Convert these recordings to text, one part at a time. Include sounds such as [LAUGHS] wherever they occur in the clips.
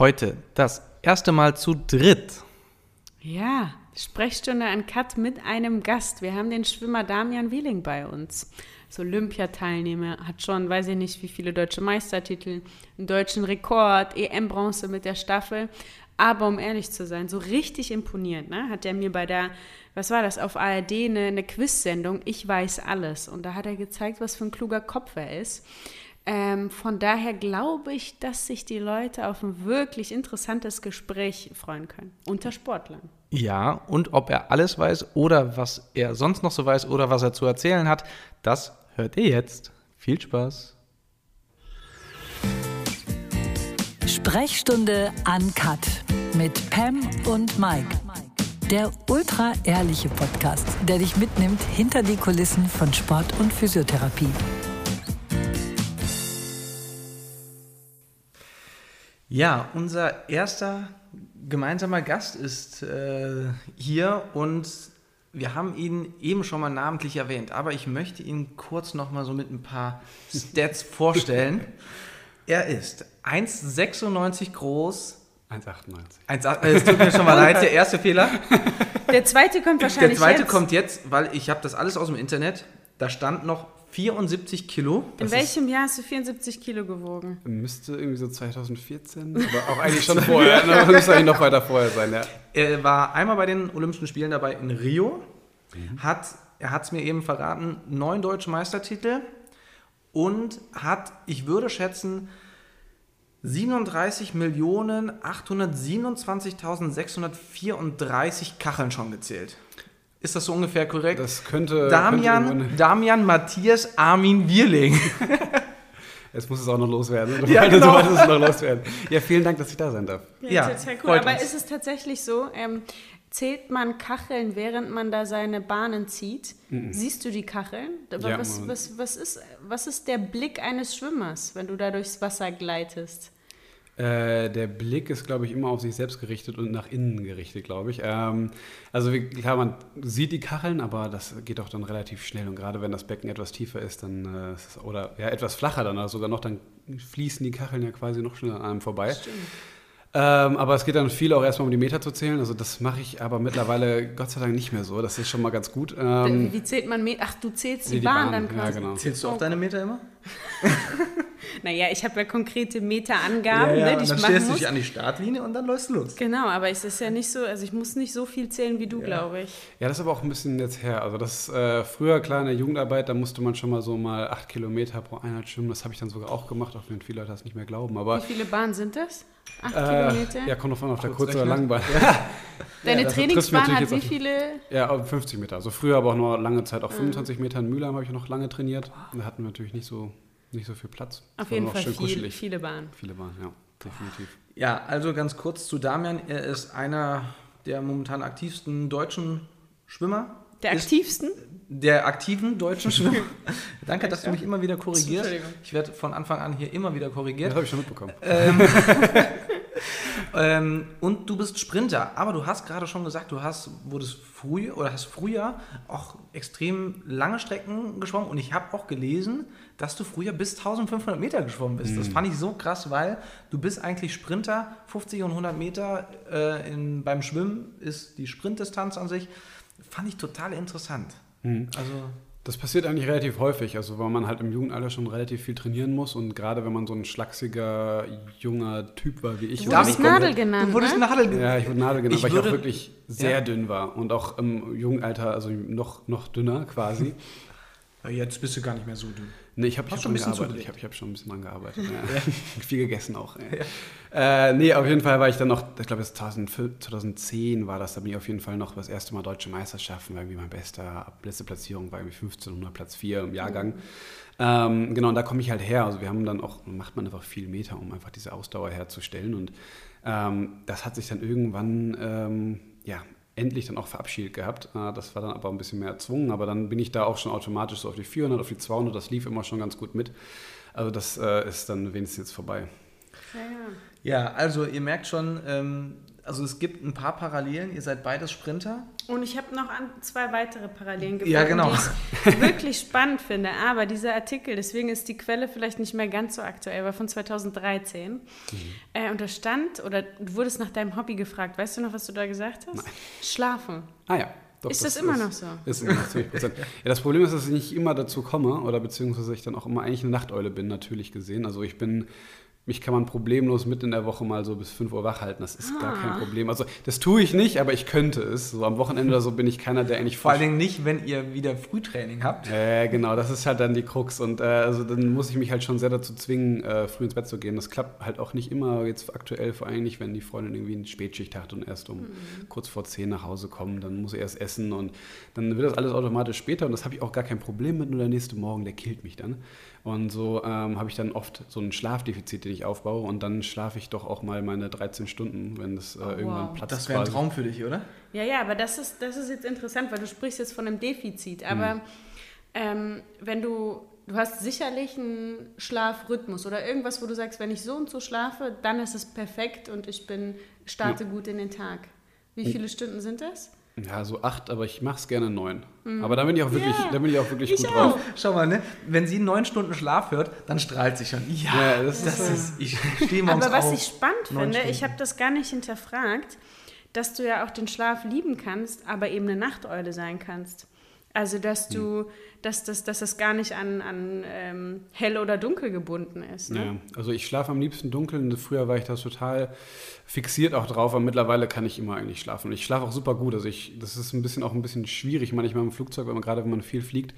Heute das erste Mal zu dritt. Ja, Sprechstunde an Cut mit einem Gast. Wir haben den Schwimmer Damian Wieling bei uns. So Olympiateilnehmer, hat schon, weiß ich nicht, wie viele deutsche Meistertitel, einen deutschen Rekord, EM-Bronze mit der Staffel. Aber um ehrlich zu sein, so richtig imponiert, ne? hat er mir bei der, was war das, auf ARD eine, eine Quiz-Sendung, Ich weiß alles. Und da hat er gezeigt, was für ein kluger Kopf er ist. Ähm, von daher glaube ich, dass sich die Leute auf ein wirklich interessantes Gespräch freuen können unter Sportlern. Ja, und ob er alles weiß oder was er sonst noch so weiß oder was er zu erzählen hat, das hört ihr jetzt. Viel Spaß. Sprechstunde Uncut mit Pam und Mike. Der ultra ehrliche Podcast, der dich mitnimmt hinter die Kulissen von Sport und Physiotherapie. Ja, unser erster gemeinsamer Gast ist äh, hier und wir haben ihn eben schon mal namentlich erwähnt, aber ich möchte ihn kurz noch mal so mit ein paar Stats [LAUGHS] vorstellen. Er ist 1,96 groß. 1,98. Äh, es tut mir schon mal leid, der erste Fehler. Der zweite kommt wahrscheinlich Der zweite jetzt. kommt jetzt, weil ich habe das alles aus dem Internet. Da stand noch 74 Kilo. In welchem Jahr hast du 74 Kilo gewogen? Müsste irgendwie so 2014, [LAUGHS] aber auch eigentlich schon [LAUGHS] vorher. ne? Müsste eigentlich noch weiter vorher sein, ja. Er war einmal bei den Olympischen Spielen dabei in Rio. Hat, er hat es mir eben verraten, neun deutsche Meistertitel und hat, ich würde schätzen, 37.827.634 Kacheln schon gezählt. Ist das so ungefähr korrekt? Das könnte. Damian, könnte Damian Matthias Armin Wirling. [LAUGHS] Jetzt muss es auch noch loswerden. Ja, Du genau. wolltest es noch loswerden. Ja, vielen Dank, dass ich da sein darf. Ja, total cool. freut Aber uns. ist es tatsächlich so, ähm, zählt man Kacheln, während man da seine Bahnen zieht? Siehst du die Kacheln? Aber Ja, was, was, ist, was ist der Blick eines Schwimmers, wenn du da durchs Wasser gleitest? Äh, der Blick ist, glaube ich, immer auf sich selbst gerichtet und nach innen gerichtet, glaube ich. Ähm, also wie, klar, man sieht die Kacheln, aber das geht auch dann relativ schnell. Und gerade wenn das Becken etwas tiefer ist, dann äh, ist es- oder ja, etwas flacher dann oder sogar noch, dann fließen die Kacheln ja quasi noch schneller an einem vorbei. Ähm, aber es geht dann viel auch erstmal um die Meter zu zählen. Also das mache ich aber mittlerweile Gott sei Dank nicht mehr so. Das ist schon mal ganz gut. Ähm, Wie zählt man Meter? Ach, du zählst die, die Bahn, Bahn, dann ja, quasi. genau. Zählst du auch deine Meter immer? [LAUGHS] Naja, ich habe ja konkrete Meterangaben, ne, die und ich dann machen stellst du muss. dich an die Startlinie und dann läufst du los. Genau, aber es ist ja nicht so, also ich muss nicht so viel zählen wie du, glaube ich. Ja, das ist aber auch ein bisschen jetzt her. Also das äh, früher klar in der Jugendarbeit, da musste man schon mal so mal acht Kilometer pro Einheit schwimmen. Das habe ich dann sogar auch gemacht, auch wenn viele Leute das nicht mehr glauben. Aber Wie viele Bahnen sind das? Acht äh, Kilometer? ja, kommt davon auf der Kurz Kurz- oder rechnen. Langbahn. [LAUGHS] Deine mich Trainingsbahn hat wie auf- viele? Ja, aber 50 Meter. Also früher aber auch nur lange Zeit, auch 25 Meter in Mülheim habe ich noch lange trainiert. Da hatten wir natürlich nicht so, nicht so viel Platz. Auf jeden noch Fall schön viel, kuschelig. viele Bahnen. Viele Bahnen, ja, definitiv. Ja, also ganz kurz zu Damian. Er ist einer der momentan aktivsten deutschen Schwimmer. Der aktivsten? Der aktiven deutschen Schwimmer. [LAUGHS] Danke, dass du mich immer wieder korrigierst. Entschuldigung. Ich werde von Anfang an hier immer wieder Das korrigiert. habe ich schon mitbekommen. [LAUGHS] Ähm, und du bist Sprinter, aber du hast gerade schon gesagt, du hast, wurdest früh oder hast früher auch extrem lange Strecken geschwommen und ich habe auch gelesen, dass du früher bis 1500 Meter geschwommen bist. Das fand ich so krass, weil du bist eigentlich Sprinter, 50 und 100 Meter äh, in, beim Schwimmen ist die Sprintdistanz an sich. Fand ich total interessant. Also Das passiert eigentlich relativ häufig, also weil man halt im Jugendalter schon relativ viel trainieren muss und gerade wenn man so ein schlachsiger, junger Typ war wie ich. Du war wurdest ich Nadel genannt, du wurdest ne? Nadel ge- Ja, ich wurde Nadel genannt, Ich weil ich würde- auch wirklich sehr Ja. dünn war und auch im jungen Alter, also noch, noch dünner quasi. Jetzt bist du gar nicht mehr so dünn. Nee, ich habe hab schon ein bisschen gearbeitet. Ich habe hab schon ein bisschen dran gearbeitet. Ja. [LAUGHS] [LAUGHS] Viel gegessen auch. Ja. Äh, nee, auf jeden Fall war ich dann noch, ich glaube, 2010 war das, da bin ich auf jeden Fall noch das erste Mal Deutsche Meisterschaften, war irgendwie mein bester, beste Platzierung, war irgendwie 1500 Platz 4 im Jahrgang. Ähm, genau, und da komme ich halt her. Also wir haben dann auch, macht man einfach viel Meter, um einfach diese Ausdauer herzustellen. Und ähm, das hat sich dann irgendwann, ähm, ja, endlich dann auch verabschiedet gehabt. Äh, Das war dann aber ein bisschen mehr erzwungen, aber dann bin ich da auch schon automatisch so auf die 400, auf die 200, das lief immer schon ganz gut mit. Also das äh, ist dann wenigstens jetzt vorbei. Ja, ja. Ja, also ihr merkt schon, ähm, also es gibt ein paar Parallelen. Ihr seid beides Sprinter. Und ich habe noch an zwei weitere Parallelen gefunden, Ja, genau. die ich [LAUGHS] wirklich spannend finde. Aber dieser Artikel, deswegen ist die Quelle vielleicht nicht mehr ganz so aktuell, war von 2013. Mhm. Äh, und da stand, oder du wurdest nach deinem Hobby gefragt. Weißt du noch, was du da gesagt hast? Schlafen. Ah ja. Doch, Ist das immer noch so? Ist immer noch 20 Prozent. [LAUGHS] Ja, das Problem ist, dass ich nicht immer dazu komme oder beziehungsweise ich dann auch immer eigentlich eine Nachteule bin, natürlich gesehen. Also ich bin, mich kann man problemlos mitten in der Woche mal so bis 5 Uhr wach halten. Das ist gar Ah. kein Problem. Also das tue ich nicht, aber ich könnte es. So am Wochenende oder so bin ich keiner, der eigentlich Vor allen Dingen nicht, wenn ihr wieder Frühtraining habt. äh, genau, das ist halt dann die Krux. Und äh, also dann muss ich mich halt schon sehr dazu zwingen, äh, früh ins Bett zu gehen. Das klappt halt auch nicht immer jetzt aktuell, vor allem nicht, wenn die Freundin irgendwie eine Spätschicht hat und erst um kurz vor 10 nach Hause kommt. Dann muss sie erst essen und dann wird das alles automatisch später. Und das habe ich auch gar kein Problem mit. Nur der nächste Morgen, der killt mich dann. Und so ähm, habe ich dann oft so ein Schlafdefizit, den ich aufbaue. Und dann schlafe ich doch auch mal meine 13 Stunden, wenn das äh, irgendwann wow. platzt. Das wäre ein. Traum für dich, oder? Ja, ja, aber das ist, das ist jetzt interessant, weil du sprichst jetzt von einem Defizit. Aber Mhm. ähm, wenn du, du hast sicherlich einen Schlafrhythmus oder irgendwas, wo du sagst, wenn ich so und so schlafe, dann ist es perfekt und ich bin, starte gut in den Tag. Wie viele Stunden sind das? Ja, so acht, aber ich mache es gerne neun. Aber da bin ich auch wirklich, Ja, da bin ich auch wirklich ich gut auch. drauf. Schau mal, ne? Wenn sie neun Stunden Schlaf hört, dann strahlt sie schon. Ja, Ja, das das, ist, ist, ich stehe morgens Aber was auf. ich spannend finde, Stunden. ich habe das gar nicht hinterfragt, dass du ja auch den Schlaf lieben kannst, aber eben eine Nachteule sein kannst. Also, dass du, dass das, dass das gar nicht an, an ähm, hell oder dunkel gebunden ist. Ne? Ja, also ich schlafe am liebsten dunkel. Früher war ich da total fixiert auch drauf, aber mittlerweile kann ich immer eigentlich schlafen. Und ich schlafe auch super gut. Also ich, das ist ein bisschen auch ein bisschen schwierig manchmal im Flugzeug, wenn man gerade wenn man viel fliegt,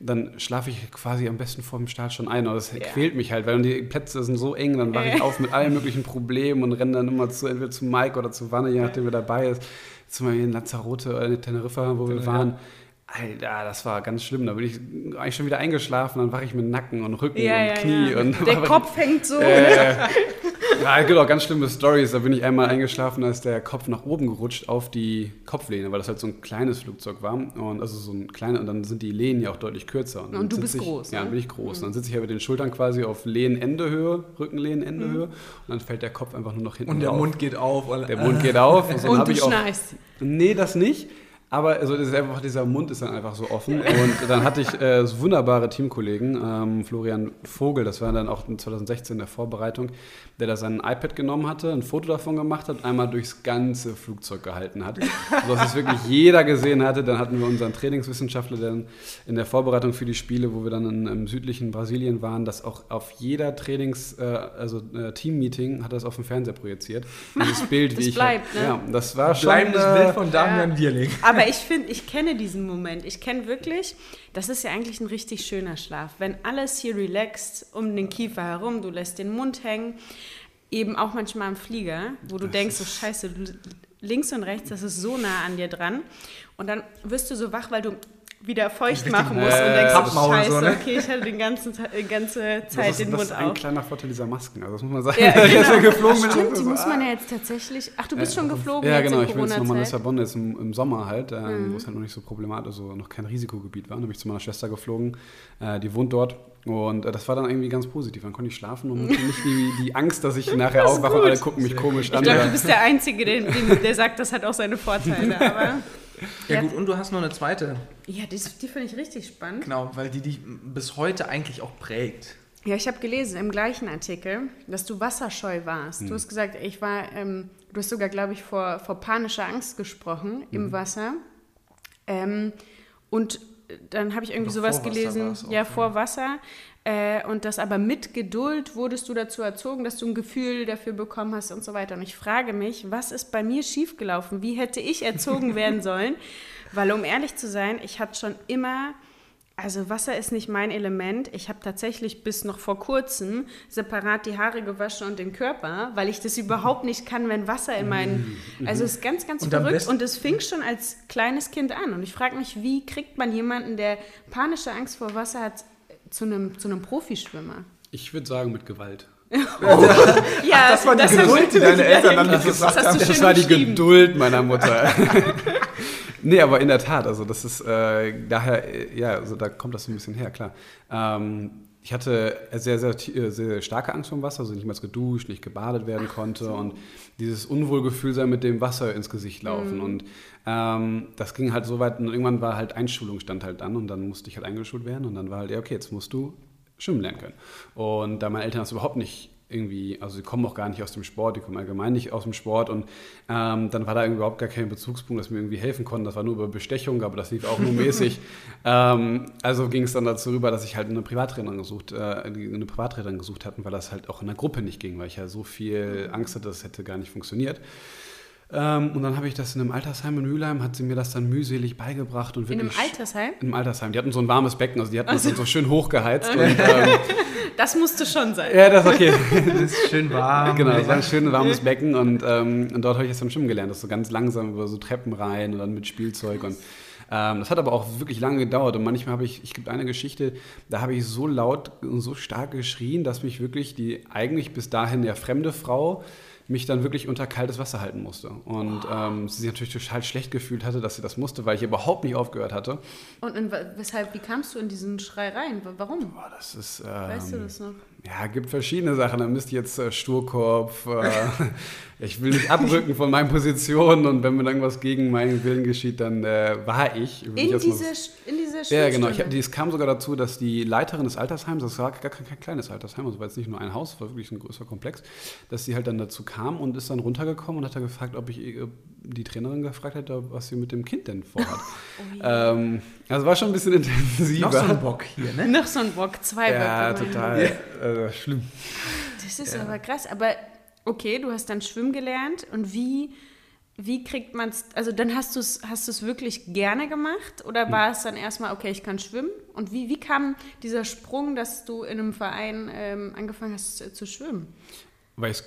dann schlafe ich quasi am besten vor dem Start schon ein. Aber das quält mich halt, weil die Plätze sind so eng, dann wache ich auf mit allen möglichen Problemen und renne dann immer zu entweder zu Mike oder zu Wanne, je nachdem wer dabei ist. Zum Beispiel in Lanzarote oder in Teneriffa, wo wir Ja. waren. Alter, das war ganz schlimm. Da bin ich eigentlich schon wieder eingeschlafen, dann wache ich mit Nacken und Rücken Ja, und ja, Knie. ja. Und Der [LAUGHS] Kopf hängt so. äh, ja, es gibt auch ganz schlimme Stories. Da bin ich einmal eingeschlafen, da ist der Kopf nach oben gerutscht auf die Kopflehne, weil das halt so ein kleines Flugzeug war. Und also so ein kleines, und dann sind die Lehnen ja auch deutlich kürzer. dann Und du bist ich, groß, Ja, ne? dann bin ich groß. Dann sitze ich ja mit den Schultern quasi auf Lehnendehöhe, Rückenlehnendehöhe. Und dann fällt der Kopf einfach nur noch hinten und der drauf. Mund geht auf. Und, Der Mund geht auf. [LAUGHS] Und, so Und hab du ich auch, schnarchst. Nee, das nicht. Aber also das ist einfach, dieser Mund ist dann einfach so offen. Und dann hatte ich äh, so wunderbare Teamkollegen, ähm, Florian Vogel, das war dann auch in 2016 in der Vorbereitung, der da sein iPad genommen hatte, ein Foto davon gemacht hat, einmal durchs ganze Flugzeug gehalten hat. So dass es wirklich jeder gesehen hatte. Dann hatten wir unseren Trainingswissenschaftler dann in der Vorbereitung für die Spiele, wo wir dann in, im südlichen Brasilien waren, das auch auf jeder Trainings-, äh, also äh, Team-Meeting hat er das auf dem Fernseher projiziert. Dieses Bild, Das wie ich. bleibt, ne? Ja, das war schon. Bleibendes äh, Bild von Damian Dierling. Aber ich finde, ich kenne diesen Moment. Ich kenne wirklich, das ist ja eigentlich ein richtig schöner Schlaf. Wenn alles hier relaxt um den Kiefer herum, du lässt den Mund hängen, eben auch manchmal im Flieger, wo du denkst, so scheiße, links und rechts, das ist so nah an dir dran. Und dann wirst du so wach, weil du wieder feucht machen musst und äh, denkst, so, scheiße, so, ne? okay, ich hatte den ganzen, Ta- die ganze Das Zeit ist, den das Mund ist ein auf. kleiner Vorteil dieser Masken. Also das muss man sagen. [LAUGHS] Ja, genau. geflogen Ach, stimmt, die muss man ah. ja jetzt tatsächlich. Ach, du bist schon geflogen Ja, jetzt genau. in Ich bin jetzt nochmal in. Lissabon jetzt im, im Sommer halt, ähm, wo es halt noch nicht so problematisch, also noch kein Risikogebiet war. Dann bin ich zu meiner Schwester geflogen. Äh, die wohnt dort. Und äh, das war dann irgendwie ganz positiv. Dann konnte ich schlafen und nicht die, die Angst, dass ich [LAUGHS] nachher Das aufwache und alle gucken mich komisch Ich an. glaube, Ja. du bist der Einzige, der, der sagt, das hat auch seine Vorteile. [LAUGHS] Aber Ja, Ja. gut, und du hast noch eine zweite. ja, die, die finde ich richtig spannend. Genau, weil die dich bis heute eigentlich auch prägt. Ja, ich habe gelesen im gleichen Artikel, dass du wasserscheu warst. Du hast gesagt, ich war, ähm, du hast sogar, glaube ich, vor, vor panischer Angst gesprochen im Wasser. Ähm, und dann habe ich irgendwie sowas gelesen, war's auch, ja, ja. vor Wasser. Äh, und das aber mit Geduld wurdest du dazu erzogen, dass du ein Gefühl dafür bekommen hast und so weiter. Und ich frage mich, was ist bei mir schiefgelaufen? Wie hätte ich erzogen werden sollen? [LAUGHS] Weil, um ehrlich zu sein, ich hatte schon immer also Wasser ist nicht mein Element. Ich habe tatsächlich bis noch vor kurzem separat die Haare gewaschen und den Körper, weil ich das überhaupt nicht kann, wenn Wasser in meinen... Also es ist ganz, ganz Und verrückt. Und es fing schon als kleines Kind an. Und ich frage mich, wie kriegt man jemanden, der panische Angst vor Wasser hat, zu einem, zu einem Profischwimmer? Ich würde sagen, mit Gewalt. [LAUGHS] Ja, das war die hab Geduld, die [LAUGHS] deine Eltern dann das, gesagt das hast du Das schön war die. Geduld meiner Mutter. [LAUGHS] nee, aber in der Tat, also das ist äh, daher, äh, ja, also da kommt das so ein bisschen her, klar. Ähm, ich hatte sehr, sehr, sehr, sehr starke Angst vor dem Wasser, also nicht mal geduscht, nicht gebadet werden konnte so. und dieses Unwohlgefühl sein mit dem Wasser ins Gesicht laufen. Mhm. Und ähm, das ging halt so weit und irgendwann war halt Einschulung stand halt an und dann musste ich halt eingeschult werden und dann war halt, ja, okay, jetzt musst du schwimmen lernen können. Und da meine Eltern das überhaupt nicht irgendwie, also sie kommen auch gar nicht aus dem Sport, die kommen allgemein nicht aus dem Sport und ähm, dann war da überhaupt gar kein Bezugspunkt, dass mir irgendwie helfen konnten. Das war nur über Bestechung, aber das lief auch nur mäßig. [LAUGHS] Ähm, also ging es dann dazu rüber, dass ich halt eine Privattrainerin gesucht, äh, eine Privattrainerin gesucht hatten, weil das halt auch in der Gruppe nicht ging, weil ich ja so viel Angst hatte, das hätte gar nicht funktioniert. Ähm, und dann habe ich das in einem Altersheim in Mülheim, hat sie mir das dann mühselig beigebracht. Und in einem Altersheim? In einem Altersheim. Die hatten so ein warmes Becken, also die hatten also. das dann so schön hochgeheizt. und, [LAUGHS] ähm, das musste schon sein. Ja, das ist okay. [LAUGHS] das ist schön warm. Genau, das war ein schönes warmes Becken und, ähm, und dort habe ich jetzt dann schwimmen gelernt. Das so ganz langsam über so Treppen rein und dann mit Spielzeug und ähm, das hat aber auch wirklich lange gedauert und manchmal habe ich, ich gibt eine Geschichte, da habe ich so laut und so stark geschrien, dass mich wirklich die eigentlich bis dahin ja fremde Frau mich dann wirklich unter kaltes Wasser halten musste. Und ähm, sie sich natürlich total schlecht gefühlt hatte, dass sie das musste, weil ich überhaupt nicht aufgehört hatte. Und, und weshalb, wie kamst du in diesen Schrei rein? Warum? Boah, das ist. Ähm, weißt du das noch? Ja, gibt verschiedene Sachen. Da müsste ich jetzt äh, Sturkopf. Äh, [LAUGHS] ich will nicht abrücken von meinen Positionen und wenn mir irgendwas gegen meinen Willen geschieht, dann äh, war ich. In diese, in diese Ja, genau. Ich, es kam sogar dazu, dass die Leiterin des Altersheims, das war gar kein, kein kleines Altersheim, also war jetzt nicht nur ein Haus, war wirklich ein größer Komplex, dass sie halt dann dazu kam und ist dann runtergekommen und hat da gefragt, ob ich äh, die Trainerin gefragt hätte, was sie mit dem Kind denn vorhat. [LAUGHS] oh, ähm, also war schon ein bisschen intensiver. Noch so ein Bock hier, ne? Noch so ein Bock, zwei ja, Böcke. Total, ja, total äh, schlimm. Das ist ja. aber krass. Aber okay, du hast dann Schwimmen gelernt und wie, wie kriegt man es, also dann hast du es hast wirklich gerne gemacht oder hm. war es dann erstmal, okay, ich kann schwimmen? Und wie, wie kam dieser Sprung, dass du in einem Verein ähm, angefangen hast äh, zu schwimmen? Weil ich es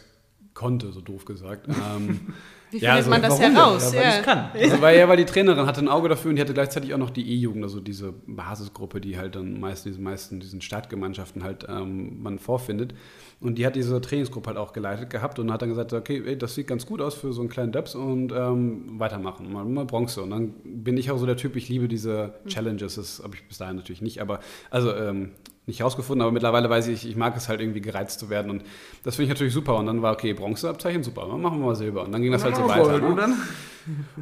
konnte, so doof gesagt. ähm, [LAUGHS] wie findet ja, also, man das heraus? Ja, weil ja. ich kann. Also, weil, ja, weil die Trainerin hatte ein Auge dafür und die hatte gleichzeitig auch noch die E-Jugend, also diese Basisgruppe, die halt dann meist diesen meisten diesen Stadtgemeinschaften halt ähm, man vorfindet. Und die hat diese Trainingsgruppe halt auch geleitet gehabt und hat dann gesagt, okay, ey, das sieht ganz gut aus für so einen kleinen Dubs und ähm, weitermachen, mal, mal, Bronze. Und dann bin ich auch so der Typ, ich liebe diese Challenges, das habe ich bis dahin natürlich nicht, aber also ähm, nicht rausgefunden, aber mittlerweile weiß ich, ich mag es halt irgendwie gereizt zu werden und das finde ich natürlich super. Und dann war, okay, Bronzeabzeichen, super, dann machen wir mal Silber. Und dann ging das halt so weiter. Ne?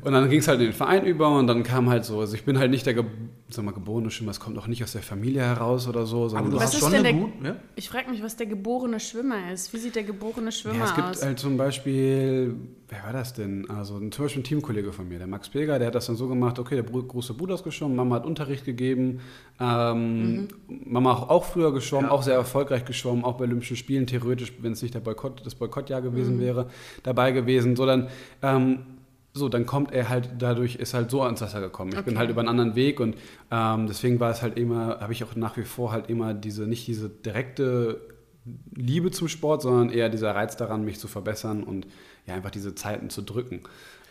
Und dann ging es halt in den Verein über und dann kam halt so, also ich bin halt nicht der Ge sag mal, geborene Schwimmer, es kommt auch nicht aus der Familie heraus oder so. Aber du hast schon eine gut, ja? Ich frage mich, was der geborene Schwimmer ist. Wie sieht der geborene Schwimmer ja, es gibt aus? halt zum Beispiel, wer war das denn? Also zum Beispiel ein Teamkollege von mir, der Max Pilger, der hat das dann so gemacht, okay, der große Bruder ist geschwommen, Mama hat Unterricht gegeben, ähm, mhm. Mama auch früher geschwommen, ja. auch sehr erfolgreich geschwommen, auch bei Olympischen Spielen, theoretisch, wenn es nicht der Boykott, das Boykottjahr gewesen mhm. wäre, dabei gewesen. So dann ähm, so, dann kommt er halt dadurch, ist halt so ans Wasser gekommen. Ich okay. bin halt über einen anderen Weg und ähm, deswegen war es halt immer, habe ich auch nach wie vor halt immer diese, nicht diese direkte Liebe zum Sport, sondern eher dieser Reiz daran, mich zu verbessern und ja, einfach diese Zeiten zu drücken.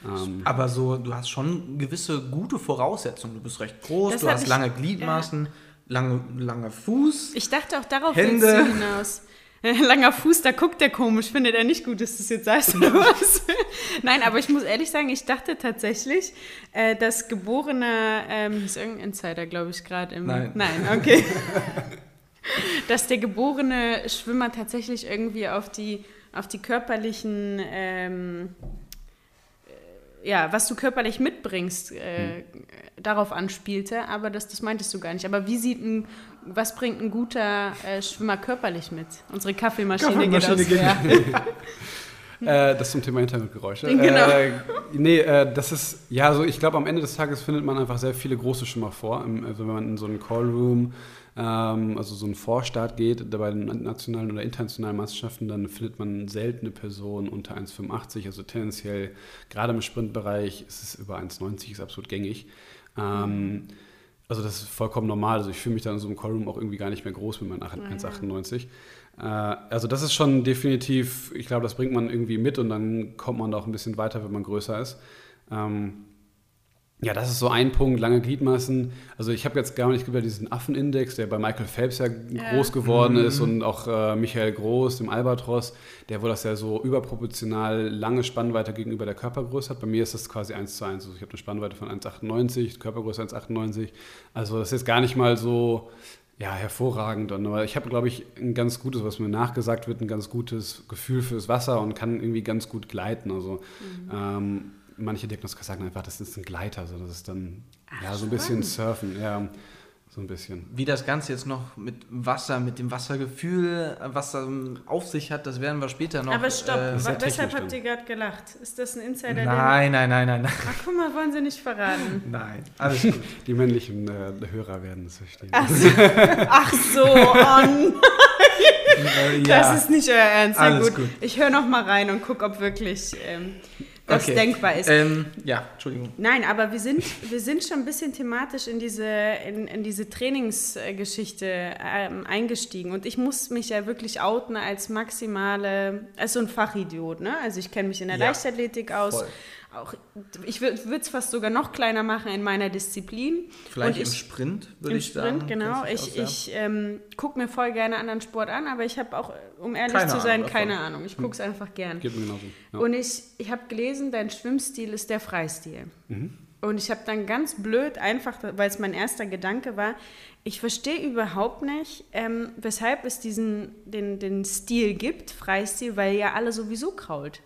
Ähm, Aber so, du hast schon gewisse gute Voraussetzungen. Du bist recht groß, das du hast lange Gliedmaßen, ja. lange, lange Fuß. Ich dachte auch darauf Hände. hinaus. [LAUGHS] Langer Fuß, da guckt der komisch, findet er nicht gut, dass das jetzt heißt oder [LAUGHS] was? [LAUGHS] Nein, aber ich muss ehrlich sagen, ich dachte tatsächlich, äh, dass geborene, ähm, ist irgendein Insider, glaube ich, gerade im. Nein. Nein, okay. dass der geborene Schwimmer tatsächlich irgendwie auf die, auf die körperlichen ähm, ja, was du körperlich mitbringst, äh, hm. darauf anspielte, aber das, das meintest du gar nicht. Aber wie sieht ein, was bringt ein guter äh, Schwimmer körperlich mit? Unsere Kaffeemaschine, Kaffeemaschine geht aus. Geht. [LAUGHS] äh, das zum Thema Hintergrundgeräusche. [LAUGHS] Genau. Äh, nee, äh, das ist, ja, so ich glaube, am Ende des Tages findet man einfach sehr viele große Schwimmer vor. Also wenn man in so einen Callroom ähm, also so ein Vorstart geht, bei den nationalen oder internationalen Meisterschaften, dann findet man seltene Personen unter 1,85, also tendenziell gerade im Sprintbereich ist es über 1,90, ist absolut gängig. Ähm, also das ist vollkommen normal. Also ich fühle mich dann in so einem Callroom auch irgendwie gar nicht mehr groß mit meinen 1,98. Äh, also das ist schon definitiv, ich glaube, das bringt man irgendwie mit und dann kommt man da auch ein bisschen weiter, wenn man größer ist. Ähm, ja, das ist so ein Punkt, lange Gliedmaßen. Also ich habe jetzt gar nicht über diesen Affenindex, der bei Michael Phelps ja, ja. groß geworden mhm. ist und auch äh, Michael Groß, dem Albatros, der wohl das ja so überproportional lange Spannweite gegenüber der Körpergröße hat. Bei mir ist das quasi 1 zu 1. Also ich habe eine Spannweite von 1,98, Körpergröße 1,98. Also das ist jetzt gar nicht mal so Ja, hervorragend. Und, aber ich habe, glaube ich, ein ganz gutes, was mir nachgesagt wird, ein ganz gutes Gefühl fürs Wasser und kann irgendwie ganz gut gleiten. Also mhm. ähm, manche Diagnostiker sagen einfach, das ist ein Gleiter, also das ist dann Ach, ja so ein bisschen Surfen. Ja. So ein bisschen. Wie das Ganze jetzt noch mit Wasser, mit dem Wassergefühl, was da auf sich hat, das werden wir später noch. Aber stopp, äh, weshalb habt ihr gerade gelacht? Ist das ein Insider? Nein, nein, nein, nein, nein. Ach, guck mal, wollen Sie nicht verraten? [LAUGHS] Nein, alles gut. [LAUGHS] Die männlichen äh, Hörer werden es verstehen. Ach so, Ach so [LAUGHS] ja. Das ist nicht euer Ernst. Ja, gut. gut. Ich höre noch mal rein und gucke, ob wirklich. Ähm, das okay. denkbar ist. Ähm, ja, Entschuldigung. Nein, aber wir sind, wir sind schon ein bisschen thematisch in diese, in, in diese Trainingsgeschichte ähm, eingestiegen. Und ich muss mich ja wirklich outen als maximale, als so ein Fachidiot. Ne? Also ich kenne mich in der ja, Leichtathletik aus. Voll auch, ich würde es fast sogar noch kleiner machen in meiner Disziplin. Vielleicht ich, im Sprint, würde ich Sprint, sagen. genau. Ich, ich ähm, gucke mir voll gerne anderen Sport an, aber ich habe auch, um ehrlich keine zu sein, Ahnung keine Ahnung. Ich gucke es hm. einfach gern. Geht mir genauso. Ja. Und ich, ich habe gelesen, dein Schwimmstil ist der Freistil. Mhm. Und ich habe dann ganz blöd, einfach, weil es mein erster Gedanke war, ich verstehe überhaupt nicht, ähm, weshalb es diesen, den, den Stil gibt, Freistil, weil ja alle sowieso krault.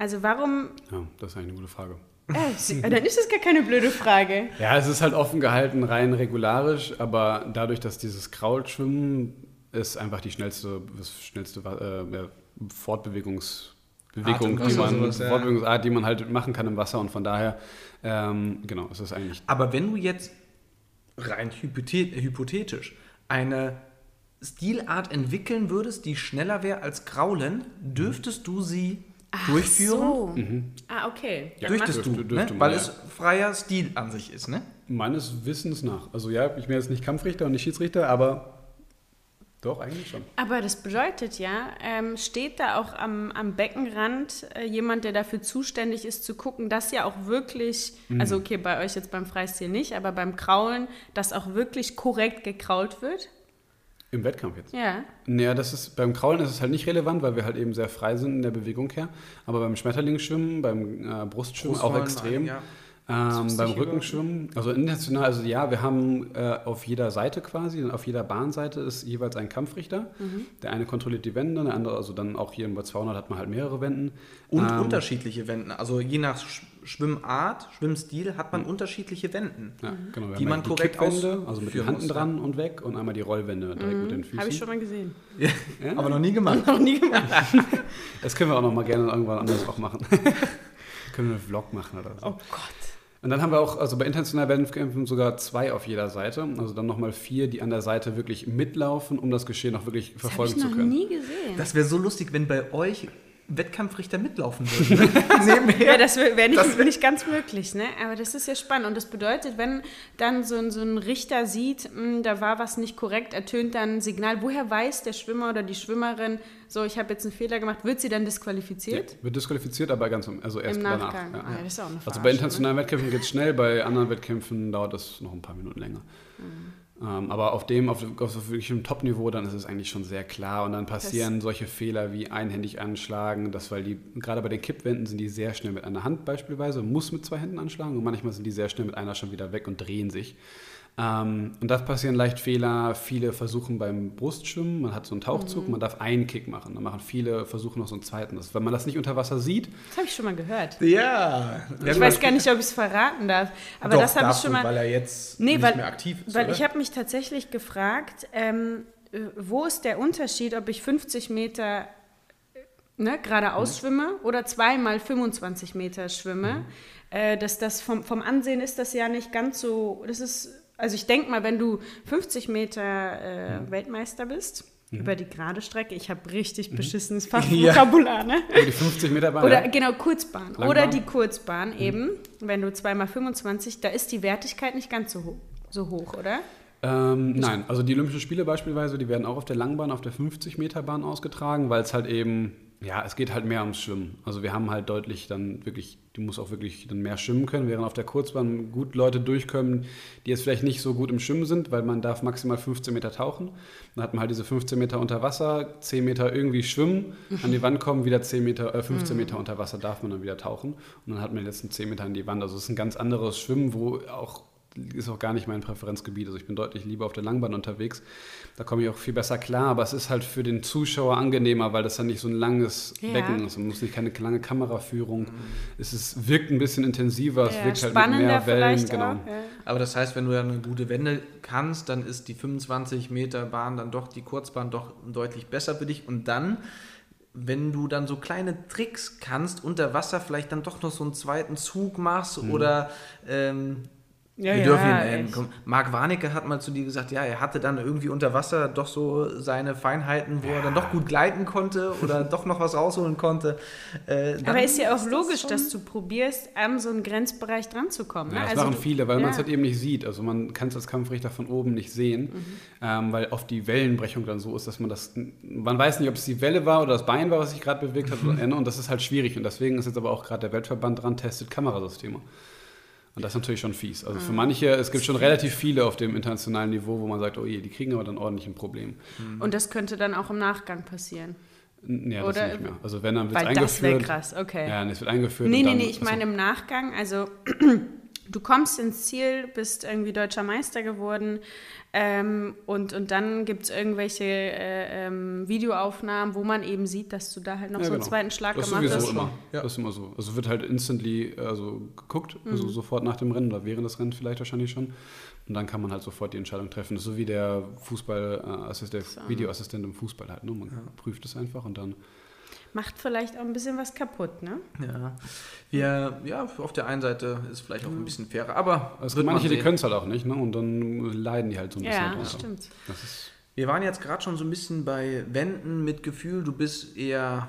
Also warum... Ja, das ist eine gute Frage. Äh, dann ist das gar keine blöde Frage. Ja, es ist halt offen gehalten, rein regularisch, aber dadurch, dass dieses Kraulschwimmen ist einfach die schnellste, das schnellste äh, Fortbewegungs... Bewegung, die man, sowas, ja. Fortbewegungsart, die man halt machen kann im Wasser und von daher, ähm, genau, ist das eigentlich. Aber wenn du jetzt rein hypothetisch eine Stilart entwickeln würdest, die schneller wäre als Kraulen, dürftest du sie Ach durchführen. So. Mhm. Ah, okay. Ja, Dürftest du, dürfte, ne? weil ja. es freier Stil an sich ist, ne? Meines Wissens nach. Also ja, ich bin jetzt nicht Kampfrichter und nicht Schiedsrichter, aber doch, eigentlich schon. Aber das bedeutet ja, ähm, steht da auch am, am Beckenrand äh, jemand, der dafür zuständig ist, zu gucken, dass ja auch wirklich, mhm. also okay, bei euch jetzt beim Freistil nicht, aber beim Kraulen, dass auch wirklich korrekt gekrault wird? Im Wettkampf jetzt? Ja. Naja, das ist, beim Kraulen ist es halt nicht relevant, weil wir halt eben sehr frei sind in der Bewegung her. Aber beim Schmetterlingsschwimmen, beim äh, Brustschwimmen auch extrem. Ja. Ähm, beim Rückenschwimmen, also international, also ja, wir haben äh, auf jeder Seite quasi, auf jeder Bahnseite ist jeweils ein Kampfrichter. Mhm. Der eine kontrolliert die Wände, der andere, also dann auch hier Bad 200 hat man halt mehrere Wänden. Und ähm, unterschiedliche Wänden, also je nach Schwimmart, Schwimmstil hat man mhm. unterschiedliche Wänden, ja, genau. die man die korrekt Wände, also mit den Handen dran und weg und einmal die Rollwände direkt mhm. mit den Füßen. Habe ich schon mal gesehen. Ja. [LAUGHS] Ja? Aber noch nie gemacht. [LAUGHS] noch nie gemacht. [LAUGHS] das können wir auch noch mal gerne irgendwann anders auch machen. können wir einen Vlog machen oder so. Oh Gott. Und dann haben wir auch, also bei internationalen Wettkämpfen sogar zwei auf jeder Seite. Also dann nochmal vier, die an der Seite wirklich mitlaufen, um das Geschehen auch wirklich das verfolgen zu können. Das habe ich noch nie gesehen. Das wäre so lustig, wenn bei euch Wettkampfrichter mitlaufen würden. [LAUGHS] ja, das wäre nicht, wär nicht ganz möglich, ne? Aber das ist ja spannend. Und das bedeutet, wenn dann so ein, so ein Richter sieht, mh, hm, da war was nicht korrekt, ertönt dann ein Signal. Woher weiß der Schwimmer oder die Schwimmerin, so, ich habe jetzt einen Fehler gemacht, wird sie dann disqualifiziert? Ja, wird disqualifiziert, aber ganz also erst Im danach. Ja. Ah, ja, das ist auch eine also bei internationalen ne? Wettkämpfen geht es schnell, bei anderen Wettkämpfen dauert das noch ein paar Minuten länger. Mhm. Ähm, aber auf dem, auf, auf wirklich einem Top-Niveau, dann ist es eigentlich schon sehr klar. Und dann passieren das solche Fehler wie einhändig anschlagen, das, weil die, gerade bei den Kippwänden sind die sehr schnell mit einer Hand beispielsweise, muss mit zwei Händen anschlagen und manchmal sind die sehr schnell mit einer schon wieder weg und drehen sich. Ähm, und da passieren leicht Fehler. Viele versuchen beim Brustschwimmen, man hat so einen Tauchzug, mhm. man darf einen Kick machen. Dann machen viele versuchen noch so einen zweiten. Das, wenn man das nicht unter Wasser sieht. Das habe ich schon mal gehört. Ja. Ich weiß gar nicht, ob ich es verraten darf. Aber Doch, das habe ich schon mal. Weil er jetzt nee, nicht weil, mehr aktiv ist. Weil oder? ich habe mich tatsächlich gefragt, ähm, äh, wo ist der Unterschied, ob ich 50 Meter ne, geradeaus mhm. schwimme oder zweimal 25 Meter schwimme. Mhm. Äh, dass das vom, vom Ansehen ist das ja nicht ganz so. Das ist also ich denke mal, wenn du 50 Meter äh, mhm. Weltmeister bist, mhm. über die gerade Strecke, ich habe richtig mhm. beschissenes [LAUGHS] Fachvokabular, ne? Über die 50 Meter Bahn. Oder genau, Kurzbahn. Langbahn. Oder die Kurzbahn mhm. eben, wenn du zweimal 25, da ist die Wertigkeit nicht ganz so, so hoch, oder? Ähm, nein, also die Olympischen Spiele beispielsweise, die werden auch auf der Langbahn, auf der 50 Meter Bahn ausgetragen, weil es halt eben ja, es geht halt mehr ums Schwimmen. Also wir haben halt deutlich dann wirklich, du musst auch wirklich dann mehr schwimmen können, während auf der Kurzbahn gut Leute durchkommen, die jetzt vielleicht nicht so gut im Schwimmen sind, weil man darf maximal 15 Meter tauchen. Dann hat man halt diese 15 Meter unter Wasser, 10 Meter irgendwie schwimmen, an die Wand kommen, wieder 10 Meter, äh, 15 Meter unter Wasser darf man dann wieder tauchen und dann hat man die letzten 10 Meter an die Wand. Also es ist ein ganz anderes Schwimmen, wo auch ist auch gar nicht mein Präferenzgebiet. Also ich bin deutlich lieber auf der Langbahn unterwegs. Da komme ich auch viel besser klar, aber es ist halt für den Zuschauer angenehmer, weil das dann nicht so ein langes Ja. Becken ist. Man muss nicht keine lange Kameraführung. Es ist, wirkt ein bisschen intensiver, es Ja, wirkt halt mit mehr Wellen. Genau. auch. Ja. Aber das heißt, wenn du dann eine gute Wende kannst, dann ist die 25 Meter Bahn dann doch, die Kurzbahn doch deutlich besser für dich. Und dann, wenn du dann so kleine Tricks kannst, unter Wasser vielleicht dann doch noch so einen zweiten Zug machst oder ähm, Ja, wir ja, dürfen ihn nennen. Komm, Marc Warnecke hat mal zu dir gesagt, ja, er hatte dann irgendwie unter Wasser doch so seine Feinheiten, wo er dann doch gut gleiten konnte oder [LAUGHS] doch noch was rausholen konnte. Äh, Aber ist ja auch das logisch, schon- dass du probierst, an so einen Grenzbereich dran zu kommen. Ja, ne? das Also machen viele, weil man es ja. halt eben nicht sieht. Also man kann es als Kampfrichter von oben nicht sehen, Mhm. ähm, weil oft die Wellenbrechung dann so ist, dass man das, man weiß nicht, ob es die Welle war oder das Bein war, was sich gerade bewegt hat, oder- [LAUGHS] und das ist halt schwierig. Und deswegen ist jetzt aber auch gerade der Weltverband dran, testet Kamerasysteme. Und das ist natürlich schon fies. Also Mhm. für manche, es gibt schon relativ viele auf dem internationalen Niveau, wo man sagt, oh je, die kriegen aber dann ordentlich ein Problem. Und das könnte dann auch im Nachgang passieren. Ja, das Oder- nicht mehr. Also wenn, dann wird es Weil das wäre eingeführt. krass, okay. Ja, nee, es wird eingeführt. Nee, und nee, nee, ich also- meine im Nachgang, also du kommst ins Ziel, bist irgendwie deutscher Meister geworden ähm, und, und dann gibt es irgendwelche äh, ähm, Videoaufnahmen, wo man eben sieht, dass du da halt noch Ja, so einen genau. zweiten Schlag Das gemacht hast. immer. Ja. Das ist immer so. Also wird halt instantly also geguckt, also sofort nach dem Rennen oder während des Rennens vielleicht wahrscheinlich schon. Und dann kann man halt sofort die Entscheidung treffen. Das ist so wie der Fußball, äh, Videoassistent im Fußball halt. Ne? Man prüft es einfach und dann. Macht vielleicht auch ein bisschen was kaputt, ne? Ja. Wir, ja, auf der einen Seite ist vielleicht auch ein bisschen fairer, aber Es wird gibt man manche, die können es halt auch nicht, ne? Und dann leiden die halt so ein bisschen. Ja, drunter. stimmt. Das ist, Wir waren jetzt gerade schon so ein bisschen bei Wänden mit Gefühl, du bist eher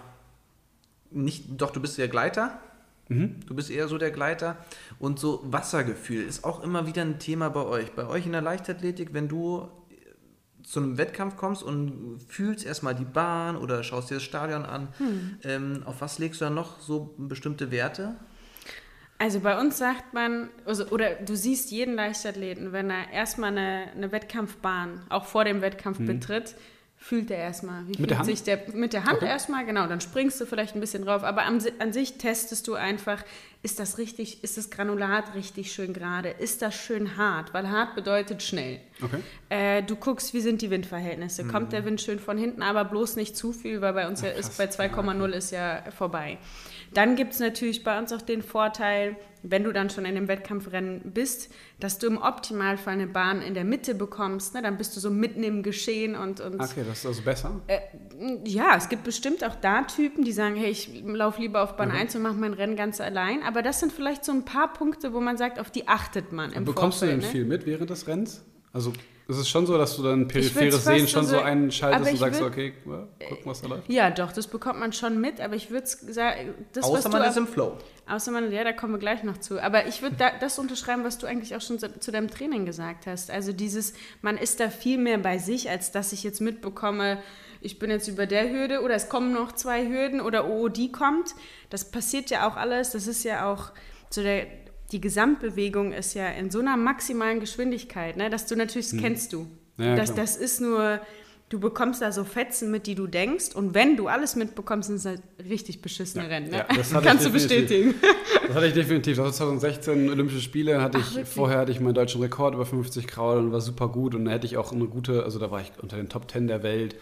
nicht, doch, du bist eher Gleiter. Mhm. Du bist eher so der Gleiter. Und so Wassergefühl ist auch immer wieder ein Thema bei euch. Bei euch in der Leichtathletik, wenn du zu einem Wettkampf kommst und fühlst erstmal die Bahn oder schaust dir das Stadion an, ähm, auf was legst du dann noch so bestimmte Werte? Also bei uns sagt man, also, oder du siehst jeden Leichtathleten, wenn er erstmal eine, eine Wettkampfbahn, auch vor dem Wettkampf betritt, fühlt er erstmal. Wie Mhm. Mit der fühlt Hand? sich der mit der Hand Okay. erstmal, genau, dann springst du vielleicht ein bisschen drauf, aber Si- an sich testest du einfach, ist das richtig, ist das Granulat richtig schön gerade, ist das schön hart, weil hart bedeutet schnell. okay. Äh, du guckst, wie sind die Windverhältnisse. Kommt der Wind schön von hinten, aber bloß nicht zu viel, weil bei uns ja ist bei 2,0 ist ja vorbei. Dann gibt es natürlich bei uns auch den Vorteil, wenn du dann schon in dem Wettkampfrennen bist, dass du im Optimalfall eine Bahn in der Mitte bekommst. Ne? Dann bist du so mitten im Geschehen und, und Okay, das ist also besser. äh, ja, es gibt bestimmt auch da Typen, die sagen, hey, ich laufe lieber auf Bahn Mhm. 1 und mache mein Rennen ganz allein. Aber das sind vielleicht so ein paar Punkte, wo man sagt, auf die achtet man im Bekommst du Vorfeld. denn ne? viel mit während des Rennens? Also ist es schon so, dass du dann peripheres Sehen schon so also- einschaltest und sagst, würd- okay, ja, gucken, was da läuft? Ja, doch, das bekommt man schon mit, aber ich würde sagen, das, was Außer du man ist im Flow. Außer man, ja, da kommen wir gleich noch zu. Aber ich würde da, das unterschreiben, was du eigentlich auch schon zu, zu deinem Training gesagt hast. Also dieses, man ist da viel mehr bei sich, als dass ich jetzt mitbekomme, ich bin jetzt über der Hürde oder es kommen noch zwei Hürden oder oh, die kommt. Das passiert ja auch alles. Das ist ja auch so der, die Gesamtbewegung ist ja in so einer maximalen Geschwindigkeit, ne, dass du natürlich, das kennst du. Hm. Ja, das, klar. das ist nur, du bekommst da so Fetzen mit, die du denkst. Und wenn du alles mitbekommst, sind es halt richtig beschissene Rennen. Ne? ja, das [LAUGHS] Kannst du bestätigen. [LAUGHS] Das hatte ich definitiv. Das war 2016 Olympische Spiele hatte Ach, ich vorher hatte ich meinen deutschen Rekord über 50 Kraul und war super gut und da hätte ich auch eine gute, also da war ich unter den Top 10 der Welt.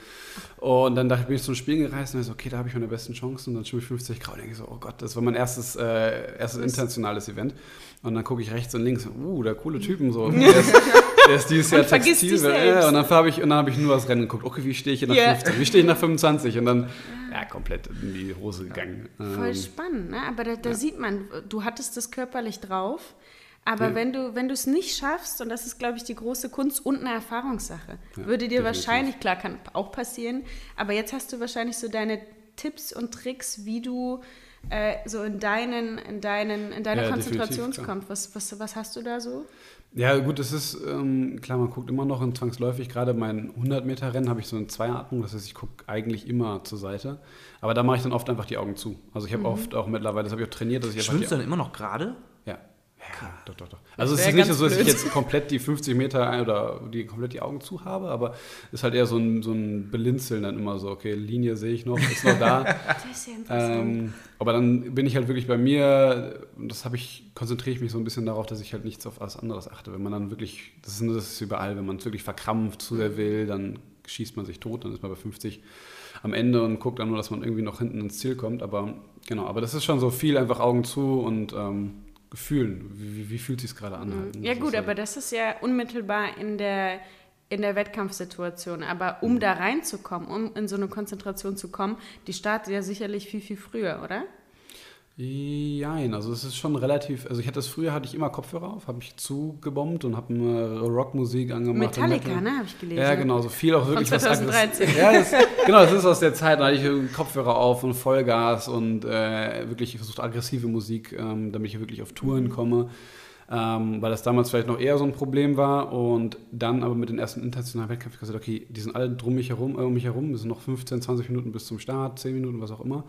Und dann dachte ich, bin ich zum Spielen gereist und so, okay, da habe ich meine besten Chancen und dann schwimme ich 50 Kraul und denke ich so, oh Gott, das war mein erstes, äh, erstes internationales Event. Und dann gucke ich rechts und links, uh, der coole Typen so. [LAUGHS] Der ist, der ist dieses Jahr Textil. Ja, und dann habe ich, und dann habe ich nur das Rennen geguckt. Okay, wie stehe ich nach Ja. 15? Wie stehe ich nach 25? Und dann, ja, komplett in die Hose gegangen. Voll Ähm, spannend, ne? Aber da, da sieht man, du hattest das körperlich drauf. Aber Ja. wenn du wenn du es nicht schaffst, und das ist, glaube ich, die große Kunst und eine Erfahrungssache, würde dir definitiv. wahrscheinlich, klar, kann auch passieren, aber jetzt hast du wahrscheinlich so deine Tipps und Tricks, wie du äh, so in deinen, in deinen, in deine Ja, Konzentration kommst. Was, was, was hast du da so? Ja, gut, das ist, ähm, klar, man guckt immer noch und zwangsläufig, gerade mein 100-Meter-Rennen habe ich so eine Zweiatmung, das heißt, ich gucke eigentlich immer zur Seite. Aber da mache ich dann oft einfach die Augen zu. Also ich habe oft auch mittlerweile, das habe ich auch trainiert, dass ich Schwimmst du dann immer noch gerade? Ja, doch, doch, doch. Also es ist nicht so, dass ich jetzt komplett die 50 Meter oder die komplett die Augen zu habe, aber es ist halt eher so ein, so ein Belinzeln dann immer so, okay, Linie sehe ich noch, ist noch da. [LAUGHS] das ist ja. Ähm, aber dann bin ich halt wirklich bei mir, und das habe ich, konzentriere ich mich so ein bisschen darauf, dass ich halt nichts auf alles anderes achte. Wenn man dann wirklich, das ist, das ist überall, wenn man es wirklich verkrampft zu sehr will, dann schießt man sich tot, dann ist man bei 50 am Ende und guckt dann nur, dass man irgendwie noch hinten ins Ziel kommt. Aber genau, aber das ist schon so viel einfach Augen zu und ähm, Gefühlen. Wie, wie, fühlt sich gerade an? Halt? Ja gut, aber das ist ja unmittelbar in der, in der Wettkampfsituation. Aber um mhm. da reinzukommen, um in so eine Konzentration zu kommen, die startet ja sicherlich viel, viel früher, oder? Jein, also es ist schon relativ, also ich hatte das früher, hatte ich immer Kopfhörer auf, habe ich zugebombt und habe eine Rockmusik angemacht. Metallica, ne, habe ich gelesen. Ja, genau, so viel auch wirklich Von 2013. was Ja, das, [LAUGHS] genau, das ist aus der Zeit, da hatte ich Kopfhörer auf und Vollgas und äh, wirklich versucht aggressive Musik, ähm, damit ich wirklich auf Touren komme ähm, weil das damals vielleicht noch eher so ein Problem war. Und dann aber mit den ersten internationalen Wettkämpfen gesagt, okay, die sind alle drum mich herum, äh, um mich herum, es sind noch 15, 20 Minuten bis zum Start, 10 Minuten, was auch immer.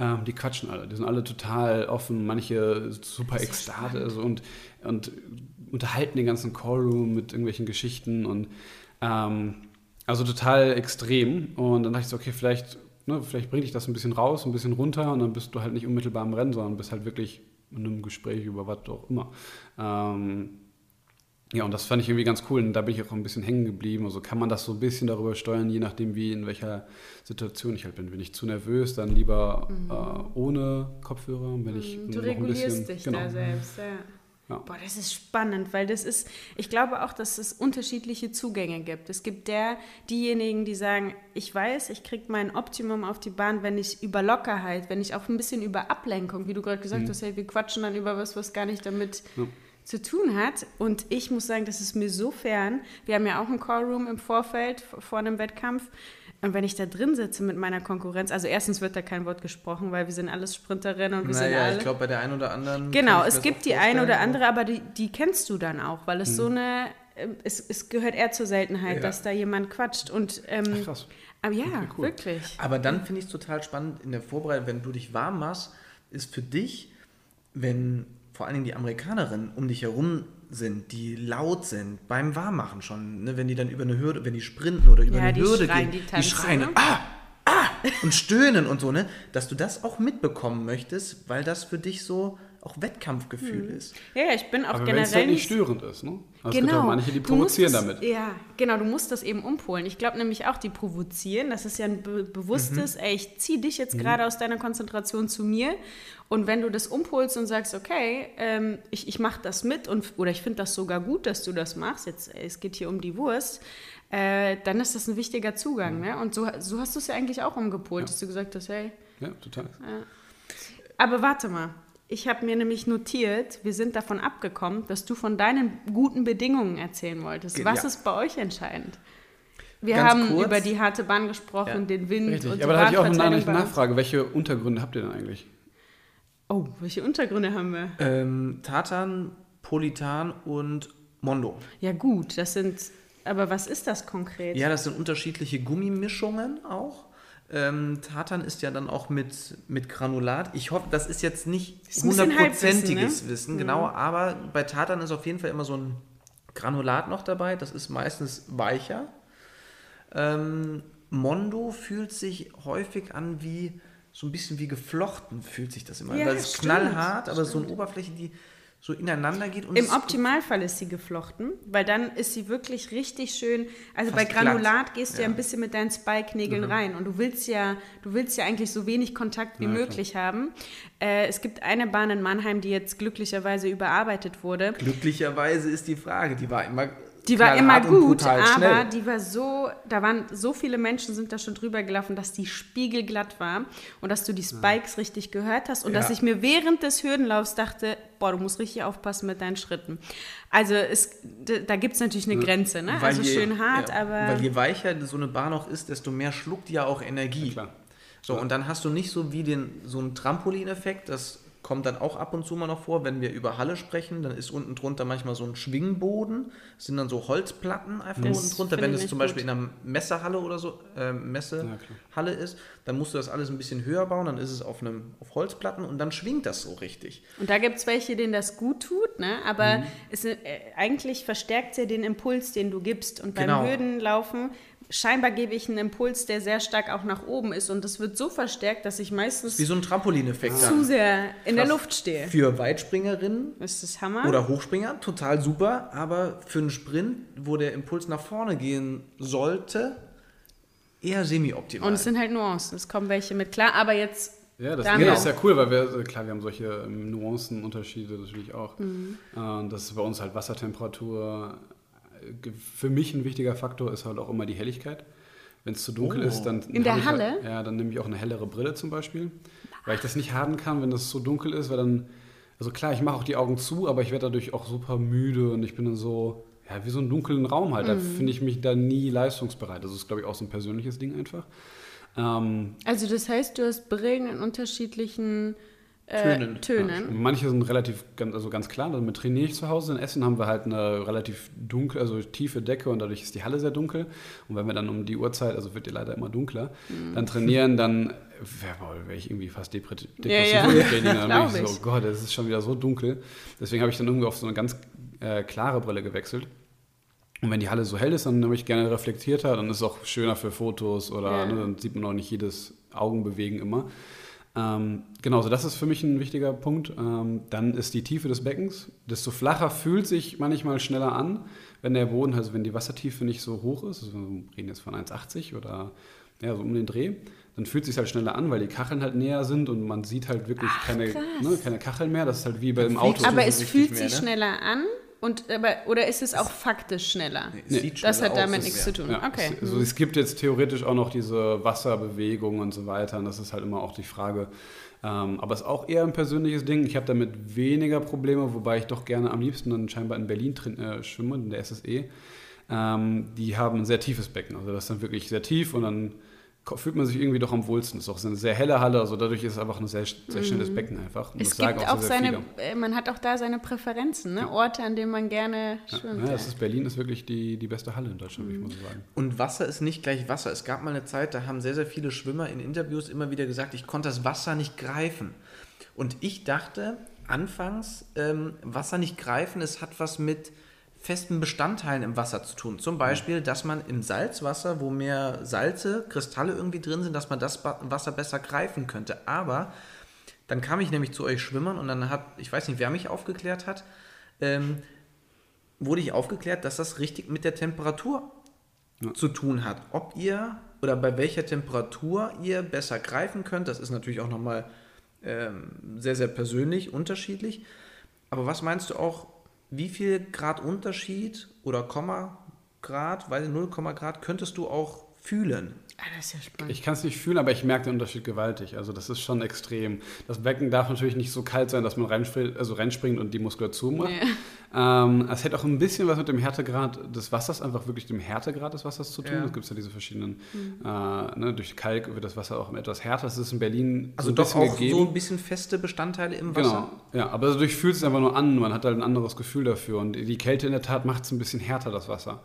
Ähm, die quatschen alle, die sind alle total offen, manche super ekstatisch also und, und unterhalten den ganzen Callroom mit irgendwelchen Geschichten und ähm, also total extrem. Und dann dachte ich so, okay, vielleicht, ne, vielleicht bringe ich das ein bisschen raus, ein bisschen runter und dann bist du halt nicht unmittelbar im Rennen, sondern bist halt wirklich einem Gespräch über was auch immer. Ähm, ja, und das fand ich irgendwie ganz cool und da bin ich auch ein bisschen hängen geblieben. Also kann man das so ein bisschen darüber steuern, je nachdem, wie in welcher Situation ich halt bin. Bin ich zu nervös, dann lieber mhm. äh, ohne Kopfhörer. Wenn ich mhm. du regulierst bisschen, dich genau. da selbst, ja. Ja. Boah, das ist spannend, weil das ist, ich glaube auch, dass es unterschiedliche Zugänge gibt. Es gibt der, diejenigen, die sagen, ich weiß, ich kriege mein Optimum auf die Bahn, wenn ich über Lockerheit, wenn ich auch ein bisschen über Ablenkung, wie du gerade gesagt mhm. hast, hey, wir quatschen dann über was, was gar nicht damit ja. zu tun hat. Und ich muss sagen, das ist mir so fern. Wir haben ja auch ein Callroom im Vorfeld vor einem Wettkampf. Und wenn ich da drin sitze mit meiner Konkurrenz, also erstens wird da kein Wort gesprochen, weil wir sind alles Sprinterinnen und wir naja, sind alle. ich glaube bei der einen oder anderen. Genau, es gibt die eine oder andere, aber die, die kennst du dann auch, weil es hm. so eine, ähm, es, es gehört eher zur Seltenheit, ja. dass da jemand quatscht und. Ähm, Ach, krass. Aber ja, okay, cool. wirklich. Aber dann finde ich es total spannend in der Vorbereitung, wenn du dich warm machst, ist für dich, wenn vor allen Dingen die Amerikanerinnen um dich herum sind, die laut sind, beim Warmmachen schon, ne? wenn die dann über eine Hürde, wenn die sprinten oder über ja, eine Hürde schreien, gehen, die, tanzen, die schreien, ne? ah, ah, und stöhnen und so, ne? dass du das auch mitbekommen möchtest, weil das für dich so auch Wettkampfgefühl hm. ist. Ja, ja, ich bin auch Aber generell halt nicht störend ist, ne? Also genau. Es gibt auch manche, die provozieren das, damit. Ja, genau, du musst das eben umpolen. Ich glaube nämlich auch, die provozieren, das ist ja ein be bewusstes, mhm. ey, ich ziehe dich jetzt mhm. gerade aus deiner Konzentration zu mir und wenn du das umpolst und sagst, okay, ähm, ich, ich mache das mit und, oder ich finde das sogar gut, dass du das machst, jetzt, es geht hier um die Wurst, äh, dann ist das ein wichtiger Zugang. Ne? Und so, so hast du es ja eigentlich auch umgepolt, ja. dass du gesagt hast, hey. Ja, total. Ja. Aber warte mal, ich habe mir nämlich notiert, wir sind davon abgekommen, dass du von deinen guten Bedingungen erzählen wolltest. Was ja. ist bei euch entscheidend? Wir Ganz haben kurz. über die harte Bahn gesprochen, ja. den Wind Richtig. und Aber da hatte ich auch eine Nachfrage. Welche Untergründe habt ihr denn eigentlich? Oh, welche Untergründe haben wir? Ähm, Tatan, Politan und Mondo. Ja gut, das sind... Aber was ist das konkret? Ja, das sind unterschiedliche Gummimischungen auch. Ähm, Tartan ist ja dann auch mit, mit Granulat. Ich hoffe, das ist jetzt nicht hundertprozentiges ne? Wissen, genau, mhm. aber bei Tartan ist auf jeden Fall immer so ein Granulat noch dabei. Das ist meistens weicher. Ähm, Mondo fühlt sich häufig an wie so ein bisschen wie geflochten, fühlt sich das immer ja. Das ist knallhart, aber stimmt. so eine Oberfläche, die so ineinander geht. Im Optimalfall ist sie geflochten, weil dann ist sie wirklich richtig schön. Also bei Granulat glatt. gehst du ja. ja. ein bisschen mit deinen Spike-Nägeln mhm. rein und du willst ja, du willst ja eigentlich so wenig Kontakt wie ja, möglich klar. haben. Äh, es gibt eine Bahn in Mannheim, die jetzt glücklicherweise überarbeitet wurde. Glücklicherweise ist die Frage, die war immer die war immer gut, aber schnell. die war so, da waren so viele Menschen sind da schon drüber gelaufen, dass die spiegelglatt war und dass du die Spikes ja. richtig gehört hast und ja. dass ich mir während des Hürdenlaufs dachte, boah, du musst richtig aufpassen mit deinen Schritten. Also es, da gibt es natürlich eine Grenze, ne? also je, schön hart, ja, aber... Weil je weicher so eine Bahn auch ist, desto mehr schluckt die ja auch Energie. So, und dann hast du nicht so wie den, so einen Trampolineffekt, dass kommt dann auch ab und zu mal noch vor, wenn wir über Halle sprechen, dann ist unten drunter manchmal so ein Schwingboden, das sind dann so Holzplatten einfach Das unten drunter. Wenn es zum gut. Beispiel in einer Messehalle oder so, äh, Messehalle ist, dann musst du das alles ein bisschen höher bauen, dann ist es auf, einem, auf Holzplatten und dann schwingt das so richtig. Und da gibt es welche, denen das gut tut, ne? aber Mhm. es, äh, eigentlich verstärkt ja den Impuls, den du gibst. Und beim Genau. Hürdenlaufen, scheinbar gebe ich einen Impuls, der sehr stark auch nach oben ist. Und das wird so verstärkt, dass ich meistens Wie so ein Trampolineffekt zu dann. sehr in der Krass. Luft stehe. Für Weitspringerinnen Das ist Hammer. oder Hochspringer, total super, aber für einen Sprint, wo der Impuls nach vorne gehen sollte, eher semi-optimal. Und es sind halt Nuancen. Es kommen welche mit klar, aber jetzt. Ja, das, das ist ja cool, weil wir, also klar, wir haben solche ähm, Nuancenunterschiede natürlich auch. Mhm. Äh, Und das ist bei uns halt Wassertemperatur. Für mich ein wichtiger Faktor ist halt auch immer die Helligkeit. Wenn es zu dunkel Oh. ist, dann In der Halle? Halt, ja, dann nehme ich auch eine hellere Brille zum Beispiel, weil ich das nicht haben kann, wenn es so dunkel ist, weil dann, also klar, ich mache auch die Augen zu, aber ich werde dadurch auch super müde und ich bin dann so, ja, wie so einen dunklen Raum halt. Da Mhm. finde ich mich da nie leistungsbereit. Das ist, glaube ich, auch so ein persönliches Ding einfach. Ähm, Also, das heißt, du hast Brillen in unterschiedlichen äh, Tönen. Tönen. Manche sind relativ ganz, also ganz klar, damit trainiere ich zu Hause. In Essen haben wir halt eine relativ dunkle, also tiefe Decke und dadurch ist die Halle sehr dunkel. Und wenn wir dann um die Uhrzeit, also wird die leider immer dunkler, Mhm. dann trainieren, dann wäre wär ich irgendwie fast depre depressiv Ja, ja. Training. Dann [LAUGHS] Glaub ich so, oh Gott, es ist schon wieder so dunkel. Deswegen habe ich dann irgendwie auf so eine ganz äh, klare Brille gewechselt. Und wenn die Halle so hell ist, dann habe ich gerne reflektierter, dann ist es auch schöner für Fotos oder Ja. ne, dann sieht man auch nicht jedes Augenbewegen immer. Ähm, genau, so das ist für mich ein wichtiger Punkt. Ähm, dann ist die Tiefe des Beckens. Desto flacher fühlt sich manchmal schneller an, wenn der Boden, also wenn die Wassertiefe nicht so hoch ist, also wir reden jetzt von 1,80 oder ja, so um den Dreh, dann fühlt es sich halt schneller an, weil die Kacheln halt näher sind und man sieht halt wirklich keine, krass. ne, keine Kacheln mehr. Das ist halt wie beim Auto. Aber es fühlt mehr, sich ne? schneller an. Und, aber, oder ist es auch faktisch schneller? Es sieht Das schneller hat damit aus, nichts zu tun. Ja, okay. es, also es gibt jetzt theoretisch auch noch diese Wasserbewegung und so weiter. Und das ist halt immer auch die Frage. Ähm, aber es ist auch eher ein persönliches Ding. Ich habe damit weniger Probleme, wobei ich doch gerne am liebsten dann scheinbar in Berlin drin, äh, schwimme, in der SSE. Ähm, die haben ein sehr tiefes Becken. Also das ist dann wirklich sehr tief und dann fühlt man sich irgendwie doch am wohlsten. Das ist auch eine sehr helle Halle, also dadurch ist es einfach ein sehr, sehr schnelles Becken einfach. Und Mhm. Es gibt auch sehr seine, viele. äh, man hat auch da seine Präferenzen, ne? Orte, an denen man gerne schwimmt. Ja, das ist, Berlin ist wirklich die, die beste Halle in Deutschland, würde ich mal so sagen. Und Wasser ist nicht gleich Wasser. Es gab mal eine Zeit, da haben sehr, sehr viele Schwimmer in Interviews immer wieder gesagt, ich konnte das Wasser nicht greifen. Und ich dachte anfangs, ähm, Wasser nicht greifen, es hat was mit festen Bestandteilen im Wasser zu tun. Zum Beispiel, dass man im Salzwasser, wo mehr Salze, Kristalle irgendwie drin sind, dass man das Wasser besser greifen könnte. Aber dann kam ich nämlich zu euch Schwimmern und dann hat, ich weiß nicht, wer mich aufgeklärt hat, ähm, wurde ich aufgeklärt, dass das richtig mit der Temperatur zu tun hat. Ob ihr oder bei welcher Temperatur ihr besser greifen könnt, das ist natürlich auch nochmal ähm, sehr, sehr persönlich unterschiedlich. Aber was meinst du auch, wie viel Grad Unterschied oder Komma Grad, weil 0, Grad könntest du auch fühlen? Ah, das ist ja spannend. Ich kann es nicht fühlen, aber ich merke den Unterschied gewaltig. Also das ist schon extrem. Das Becken darf natürlich nicht so kalt sein, dass man reinspringt, also reinspringt und die Muskulatur macht. Ähm, es hat auch ein bisschen was mit dem Härtegrad des Wassers, einfach wirklich dem Härtegrad des Wassers zu tun. Ja. Es gibt ja diese verschiedenen, äh, ne, durch Kalk wird das Wasser auch etwas härter. Das ist in Berlin Also so ein doch bisschen auch gegeben. so ein bisschen feste Bestandteile im Wasser. Genau, ja, aber dadurch fühlt es einfach nur an, man hat halt ein anderes Gefühl dafür und die Kälte in der Tat macht es ein bisschen härter, das Wasser.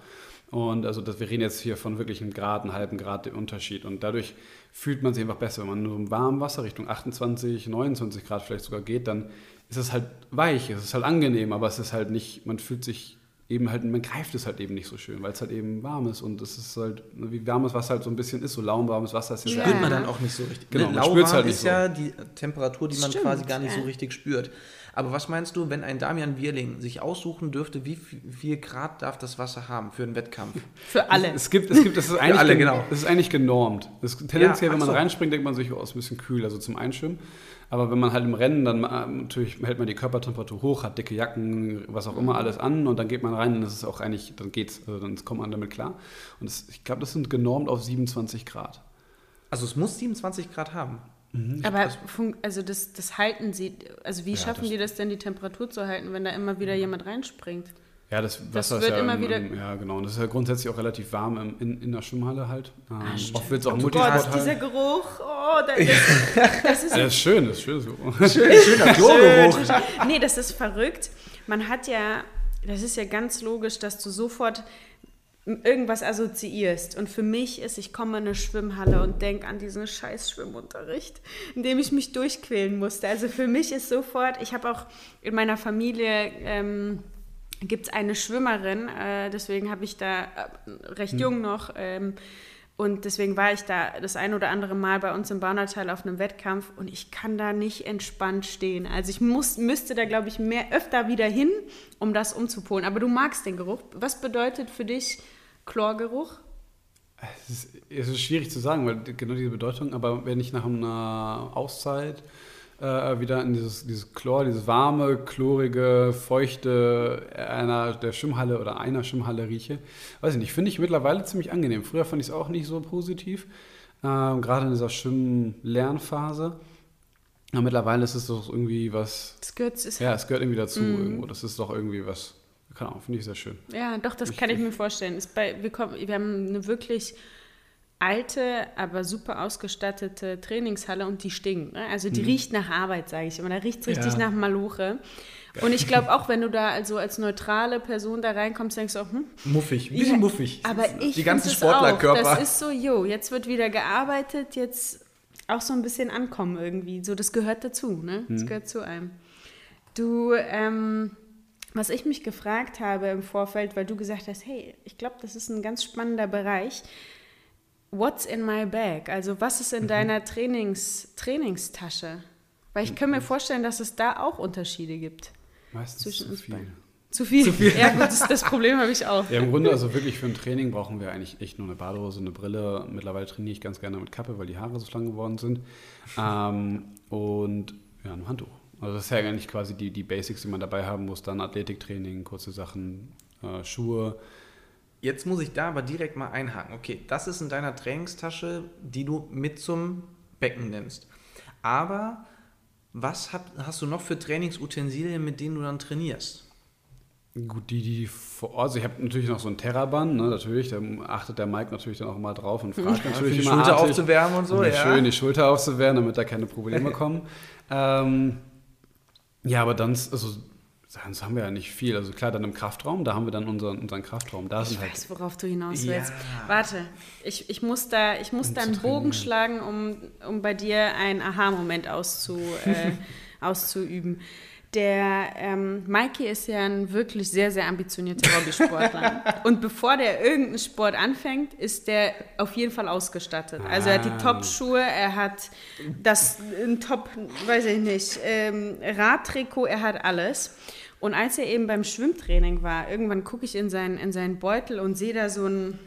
Und also das, wir reden jetzt hier von wirklich einem Grad, einem halben Grad dem Unterschied und dadurch fühlt man sich einfach besser. Wenn man nur im warmen Wasser Richtung 28, 29 Grad vielleicht sogar geht, dann ist es halt weich, es ist halt angenehm, aber es ist halt nicht, man fühlt sich eben halt, man greift es halt eben nicht so schön, weil es halt eben warm ist und es ist halt, ne, wie warmes Wasser halt so ein bisschen ist, so lauwarmes Wasser ist ja spürt man dann auch nicht so richtig. Genau, Ne, man spürt's Lauwarm halt nicht ist so. ja die Temperatur, die man Stimmt, quasi gar nicht ja. so richtig spürt. Aber was meinst du, wenn ein Damian Wierling sich aussuchen dürfte, wie viel, Grad darf das Wasser haben für einen Wettkampf? [LAUGHS] Für alle. Es gibt, es gibt, das ist eigentlich, alle, gen- genau. das ist eigentlich genormt. Das, tendenziell, Ja, wenn man so. reinspringt, denkt man sich, oh, ist ein bisschen kühl, also zum Einschwimmen. Aber wenn man halt im Rennen, dann äh, natürlich hält man die Körpertemperatur hoch, hat dicke Jacken, was auch immer alles an und dann geht man rein und das ist auch eigentlich, dann geht's, also dann kommt man damit klar. Und das, ich glaube, das sind genormt auf 27 Grad. Also es muss 27 Grad haben. Aber fun- also das, das halten sie, also wie Ja, schaffen das- die das denn, die Temperatur zu halten, wenn da immer wieder jemand reinspringt? Ja, das Das Wasser wird ist ja immer im, wieder- ja, genau. Und das ist ja grundsätzlich auch relativ warm im, in, in der Schwimmhalle halt. Ähm, stimmt. oft wird es auch Oh Gott, Multisporthallen. dieser Geruch, oh, das, [LAUGHS] das, das ist Ja, das ist schön, das ist schön. So. [LAUGHS] Schöner Klogeruch. Nee, das ist verrückt. Man hat ja, das ist ja ganz logisch, dass du sofort irgendwas assoziierst. Und für mich ist, ich komme in eine Schwimmhalle und denke an diesen scheiß Schwimmunterricht, in dem ich mich durchquälen musste. Also für mich ist sofort, ich habe auch in meiner Familie, ähm, gibt es eine Schwimmerin, äh, deswegen habe ich da äh, recht jung noch, ähm, und deswegen war ich da das ein oder andere Mal bei uns im Baunatal auf einem Wettkampf und ich kann da nicht entspannt stehen. Also ich muss, müsste da, glaube ich, mehr öfter wieder hin, um das umzupolen. Aber du magst den Geruch. Was bedeutet für dich Chlorgeruch? Es ist, es ist schwierig zu sagen, weil genau diese Bedeutung, aber wenn ich nach einer Auszeit äh, wieder in dieses, dieses Chlor, dieses warme, chlorige, feuchte einer der Schwimmhalle oder einer Schwimmhalle rieche, weiß ich nicht, finde ich mittlerweile ziemlich angenehm. Früher fand ich es auch nicht so positiv, ähm, gerade in dieser Schwimmen-Lernphase. Aber mittlerweile ist es doch irgendwie was, Das gehört, ja, es gehört irgendwie dazu irgendwo. Das ist doch irgendwie was, keine Ahnung, finde ich sehr schön. Ja, doch, das kann ich mir vorstellen. Ist bei, wir, kommen, wir haben eine wirklich alte, aber super ausgestattete Trainingshalle und die stinkt. Ne? Also die riecht nach Arbeit, sage ich immer. Da riecht es richtig Ja. nach Maluche. Und ich glaube auch, wenn du da also als neutrale Person da reinkommst, denkst du auch, hm, Muffig, ein bisschen Ja, muffig. Aber ich Die ganzen. Sportlerkörper. Das ist so, jo, jetzt wird wieder gearbeitet, jetzt auch so ein bisschen ankommen irgendwie. So, das gehört dazu, ne? Das Mhm. gehört zu einem. Du, ähm, was ich mich gefragt habe im Vorfeld, weil du gesagt hast, hey, ich glaube, das ist ein ganz spannender Bereich. What's in my bag? Also was ist in Mhm. deiner Trainings, Trainingstasche? Weil ich kann mir vorstellen, dass es da auch Unterschiede gibt. Meistens Zwischen zu viel. beiden. Zu viel? [LAUGHS] Ja gut, das, das Problem habe ich auch. Ja, im Grunde, also wirklich für ein Training brauchen wir eigentlich echt nur eine Badehose, eine Brille. Mittlerweile trainiere ich ganz gerne mit Kappe, weil die Haare so lang geworden sind. Ähm, und ja, ein Handtuch. Also das ist ja eigentlich quasi die, die Basics, die man dabei haben muss. Dann Athletiktraining, kurze Sachen, äh, Schuhe. Jetzt muss ich da aber direkt mal einhaken. Okay, das ist in deiner Trainingstasche, die du mit zum Becken nimmst. Aber was hab, hast du noch für Trainingsutensilien, mit denen du dann trainierst? Gut, die, die vor Ort, also ich habe natürlich noch so einen Terraband, ne, natürlich, da achtet der Mike natürlich dann auch mal drauf und fragt [LAUGHS] Für natürlich die immer Schulter artig, aufzuwärmen und so, um ja. schön die Schulter aufzuwärmen, damit da keine Probleme [LAUGHS] kommen. ähm, ja, aber dann, also, sonst haben wir ja nicht viel. Also klar, dann im Kraftraum, da haben wir dann unseren, unseren Kraftraum. Da Ich sind halt weiß, worauf du hinaus willst. Ja. Warte, ich, ich muss da, ich muss Um da einen Bogen schlagen, um, um bei dir einen Aha-Moment auszu, [LAUGHS] äh, auszuüben. Der ähm, Mikey ist ja ein wirklich sehr, sehr ambitionierter Hobbysportler. [LAUGHS] Und bevor der irgendeinen Sport anfängt, ist der auf jeden Fall ausgestattet. Also er hat die Ah. Top-Schuhe, er hat das ein Top, weiß ich nicht, ähm, Radtrikot, er hat alles. Und als er eben beim Schwimmtraining war, irgendwann gucke ich in seinen, in seinen Beutel und sehe da so ein,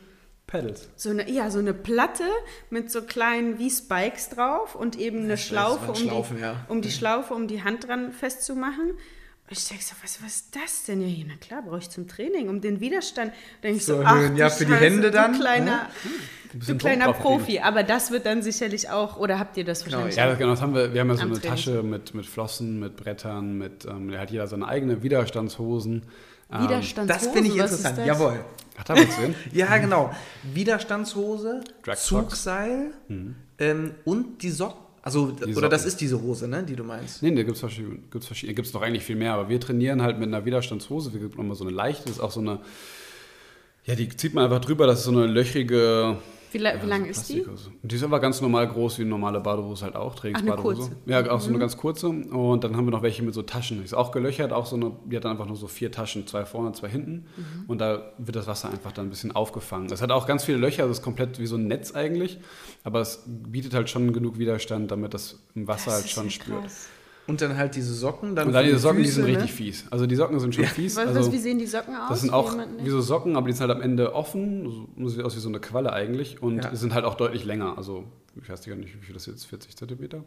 Pedals. so eine, ja, so eine Platte mit so kleinen wie Spikes drauf und eben eine Schlaufe, waren um, Schlaufen, die, ja. um die Schlaufe, um die Hand dran festzumachen. Und ich denke so, was, was ist das denn? Ja, hier, na klar, brauche ich zum Training, um den Widerstand. Denke ich so, ach, du Ja, für die Scheiße, Hände dann, Du kleiner, du bisschen kleiner. Profi. Aber das wird dann sicherlich auch, oder habt ihr das wahrscheinlich Ja, genau, das haben wir. Wir haben ja so eine Training. Tasche mit, mit Flossen, mit Brettern, mit, ähm, da hat jeder seine eigene Widerstandshosen. Ähm, Widerstandshosen? Das finde ich was ist interessant. das? Jawohl. Hat er was drin? Ja, genau. Widerstandshose. Zugseil ähm, und die Socken. Also, oder Socken. das ist diese Hose, ne, die du meinst. Nee, da gibt es verschiedene, gibt's verschiedene, gibt's noch eigentlich viel mehr, aber wir trainieren halt mit einer Widerstandshose. Wir gibt nochmal so eine leichte, das ist auch so eine, ja, die zieht man einfach drüber, das ist so eine löchrige. Wie, la- ja, wie lang so ist die? Die ist aber ganz normal groß, wie eine normale Badehose halt auch, eine Trainingsbadehose. kurze. Mhm. Ja, auch so eine ganz kurze. Und dann haben wir noch welche mit so Taschen. Die ist auch gelöchert, auch so eine, die hat dann einfach nur so vier Taschen, zwei vorne, zwei hinten. Mhm. Und da wird das Wasser einfach dann ein bisschen aufgefangen. Das hat auch ganz viele Löcher, das ist komplett wie so ein Netz eigentlich. Aber es bietet halt schon genug Widerstand, damit das im Wasser Das halt schon ja spürt. krass. Und dann halt diese Socken. Dann Und dann diese Socken, die sind Füße, richtig fies. Also die Socken sind schon fies. Was, also, was, wie sehen die Socken aus? das sind Wie auch jemand- wie so Socken, aber die sind halt am Ende offen. So, sieht aus wie so eine Qualle eigentlich. Und Ja. sind halt auch deutlich länger. Also ich weiß gar nicht, wie viel das jetzt 40 Zentimeter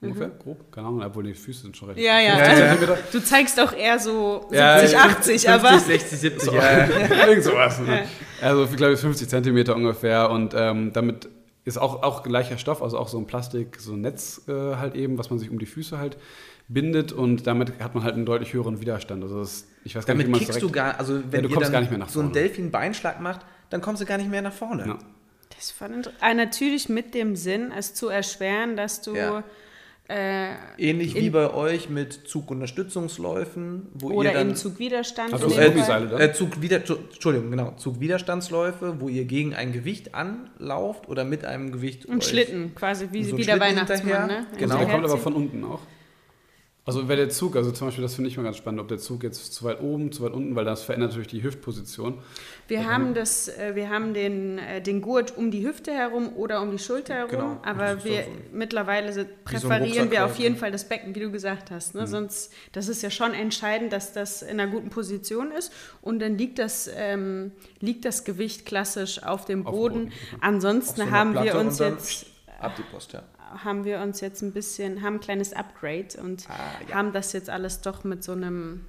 ungefähr, grob. Keine Ahnung, obwohl die Füße sind schon recht Mhm. Ja, ja. Ja, also, ja. Zentimeter. Du zeigst auch eher so 70, Ja, ja, 80, aber 50, 60, 70, ja. [LAUGHS] Irgend sowas. Ne? Also ich glaube 50 Zentimeter ungefähr. Und ähm, damit ist auch, auch gleicher Stoff, also auch so ein Plastik, so ein Netz äh, halt eben, was man sich um die Füße halt bindet und damit hat man halt einen deutlich höheren Widerstand. Also das, ich weiß gar Damit nicht, wie man kickst du gar, also wenn du ihr kommst dann gar nicht mehr nach so einen. Delfin-Beinschlag macht, dann kommst du gar nicht mehr nach vorne. Ja. Das fand ah, natürlich mit dem Sinn, es zu erschweren, dass du Ja. Äh, Ähnlich In- wie bei euch mit Zugunterstützungsläufen, wo oder ihr dann eben Zugwiderstand. Also dann? äh, Zugwider Entschuldigung, genau, Zugwiderstandsläufe, wo ihr gegen ein Gewicht anlauft oder mit einem Gewicht Und euch- Schlitten, quasi wie, So wie der Weihnachtsmann. Ne? Genau. Der kommt aber von unten auch. Also wäre der Zug, also zum Beispiel, das finde ich mal ganz spannend, ob der Zug jetzt zu weit oben, zu weit unten, weil das verändert natürlich die Hüftposition. Wir haben das, äh, wir haben den, äh, den Gurt um die Hüfte herum oder um die Schulter herum, Genau. aber wir so- mittlerweile se- so präferieren wir auf Rucksack jeden quasi. Fall das Becken, wie du gesagt hast. Ne? Sonst, das ist ja schon entscheidend, dass das in einer guten Position ist und dann liegt das, ähm, liegt das Gewicht klassisch auf dem Auf dem Boden. Boden, okay. Ansonsten auf so haben wir uns jetzt ab die Post, ja. Haben wir uns jetzt ein bisschen, haben ein kleines Upgrade und Ah, ja. haben das jetzt alles doch mit so einem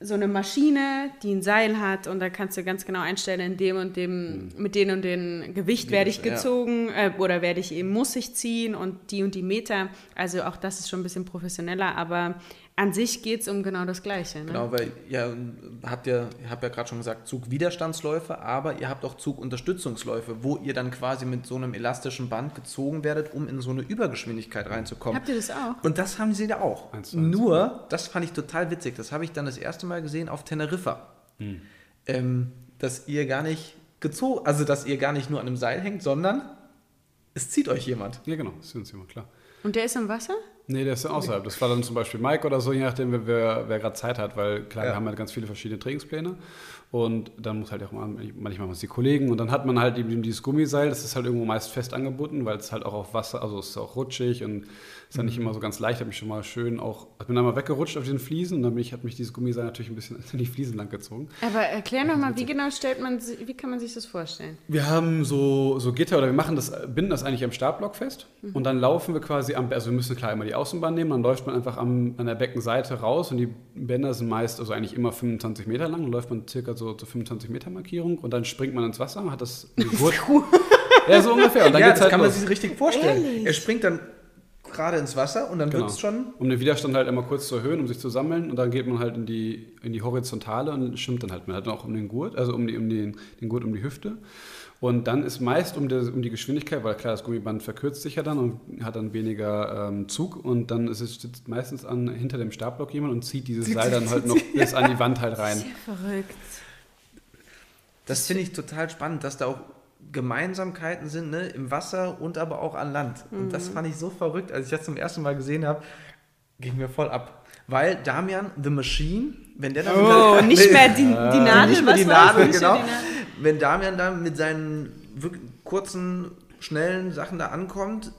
so eine Maschine, die ein Seil hat und da kannst du ganz genau einstellen, in dem und dem, mit dem und dem Gewicht werde ich Hm. ja. gezogen äh, oder werde ich eben, muss ich ziehen und die und die Meter. Also auch das ist schon ein bisschen professioneller, aber an sich geht es um genau das Gleiche. Ne? Genau, weil ihr habt ja, ihr habt ja gerade schon gesagt, Zugwiderstandsläufe, aber ihr habt auch Zugunterstützungsläufe, wo ihr dann quasi mit so einem elastischen Band gezogen werdet, um in so eine Übergeschwindigkeit reinzukommen. Habt ihr das auch? Und das haben sie da auch. Eins zu eins. Nur, das fand ich total witzig, das habe ich dann das erste Mal gesehen auf Teneriffa. Hm. Ähm, dass ihr gar nicht gezogen, also dass ihr gar nicht nur an einem Seil hängt, sondern es zieht euch jemand. Ja, genau, das ist uns immer klar. Und der ist im Wasser? Nee, der ist dann außerhalb. Das war dann zum Beispiel Mike oder so, je nachdem, wer, wer, wer gerade Zeit hat, weil klar, Ja. wir haben halt ganz viele verschiedene Trainingspläne und dann muss halt auch mal, manchmal es die Kollegen und dann hat man halt eben dieses Gummiseil, das ist halt irgendwo meist fest angebunden, weil es halt auch auf Wasser, also es ist auch rutschig und ist dann nicht immer so ganz leicht, habe mich schon mal schön auch, ich bin dann mal weggerutscht auf den Fliesen und dann bin ich, hat mich dieses Gummiseil natürlich ein bisschen [LAUGHS] in die Fliesen lang gezogen. Aber erklär noch mal, wie genau stellt man, wie kann man sich das vorstellen? Wir haben so, so Gitter oder wir machen das, binden das eigentlich am Startblock fest und dann laufen wir quasi am, also wir müssen klar immer die Außenbahn nehmen, dann läuft man einfach am, an der Beckenseite raus und die Bänder sind meist, also eigentlich immer 25 Meter lang, dann läuft man circa so zur 25 Meter Markierung und dann springt man ins Wasser, hat das [LAUGHS] eine Gurt. ja, so ungefähr. Und dann ja, geht's das halt kann man los. sich richtig vorstellen. Ehrlich? Er springt dann gerade ins Wasser und dann Genau. wird es schon Um den Widerstand halt immer kurz zu erhöhen, um sich zu sammeln und dann geht man halt in die, in die Horizontale und schwimmt dann halt. Man hat dann auch um den Gurt, also um, die, um den, den Gurt um die Hüfte. Und dann ist meist um, der, um die Geschwindigkeit, weil klar, das Gummiband verkürzt sich ja dann und hat dann weniger ähm, Zug und dann ist es sitzt meistens an, hinter dem Startblock jemand und zieht dieses Seil dann halt noch bis an die [LAUGHS] Wand halt rein. Verrückt. Das finde ich total spannend, dass da auch Gemeinsamkeiten sind, ne? im Wasser und aber auch an Land. Und Mhm. das fand ich so verrückt, als ich das zum ersten Mal gesehen habe, ging mir voll ab. Weil Damian, The Machine, wenn der dann Oh, nicht mehr die, die Nadel, nicht mehr die? Nadel, Nicht genau. die Nadel. Wenn Damian dann mit seinen wirklich kurzen, schnellen Sachen da ankommt,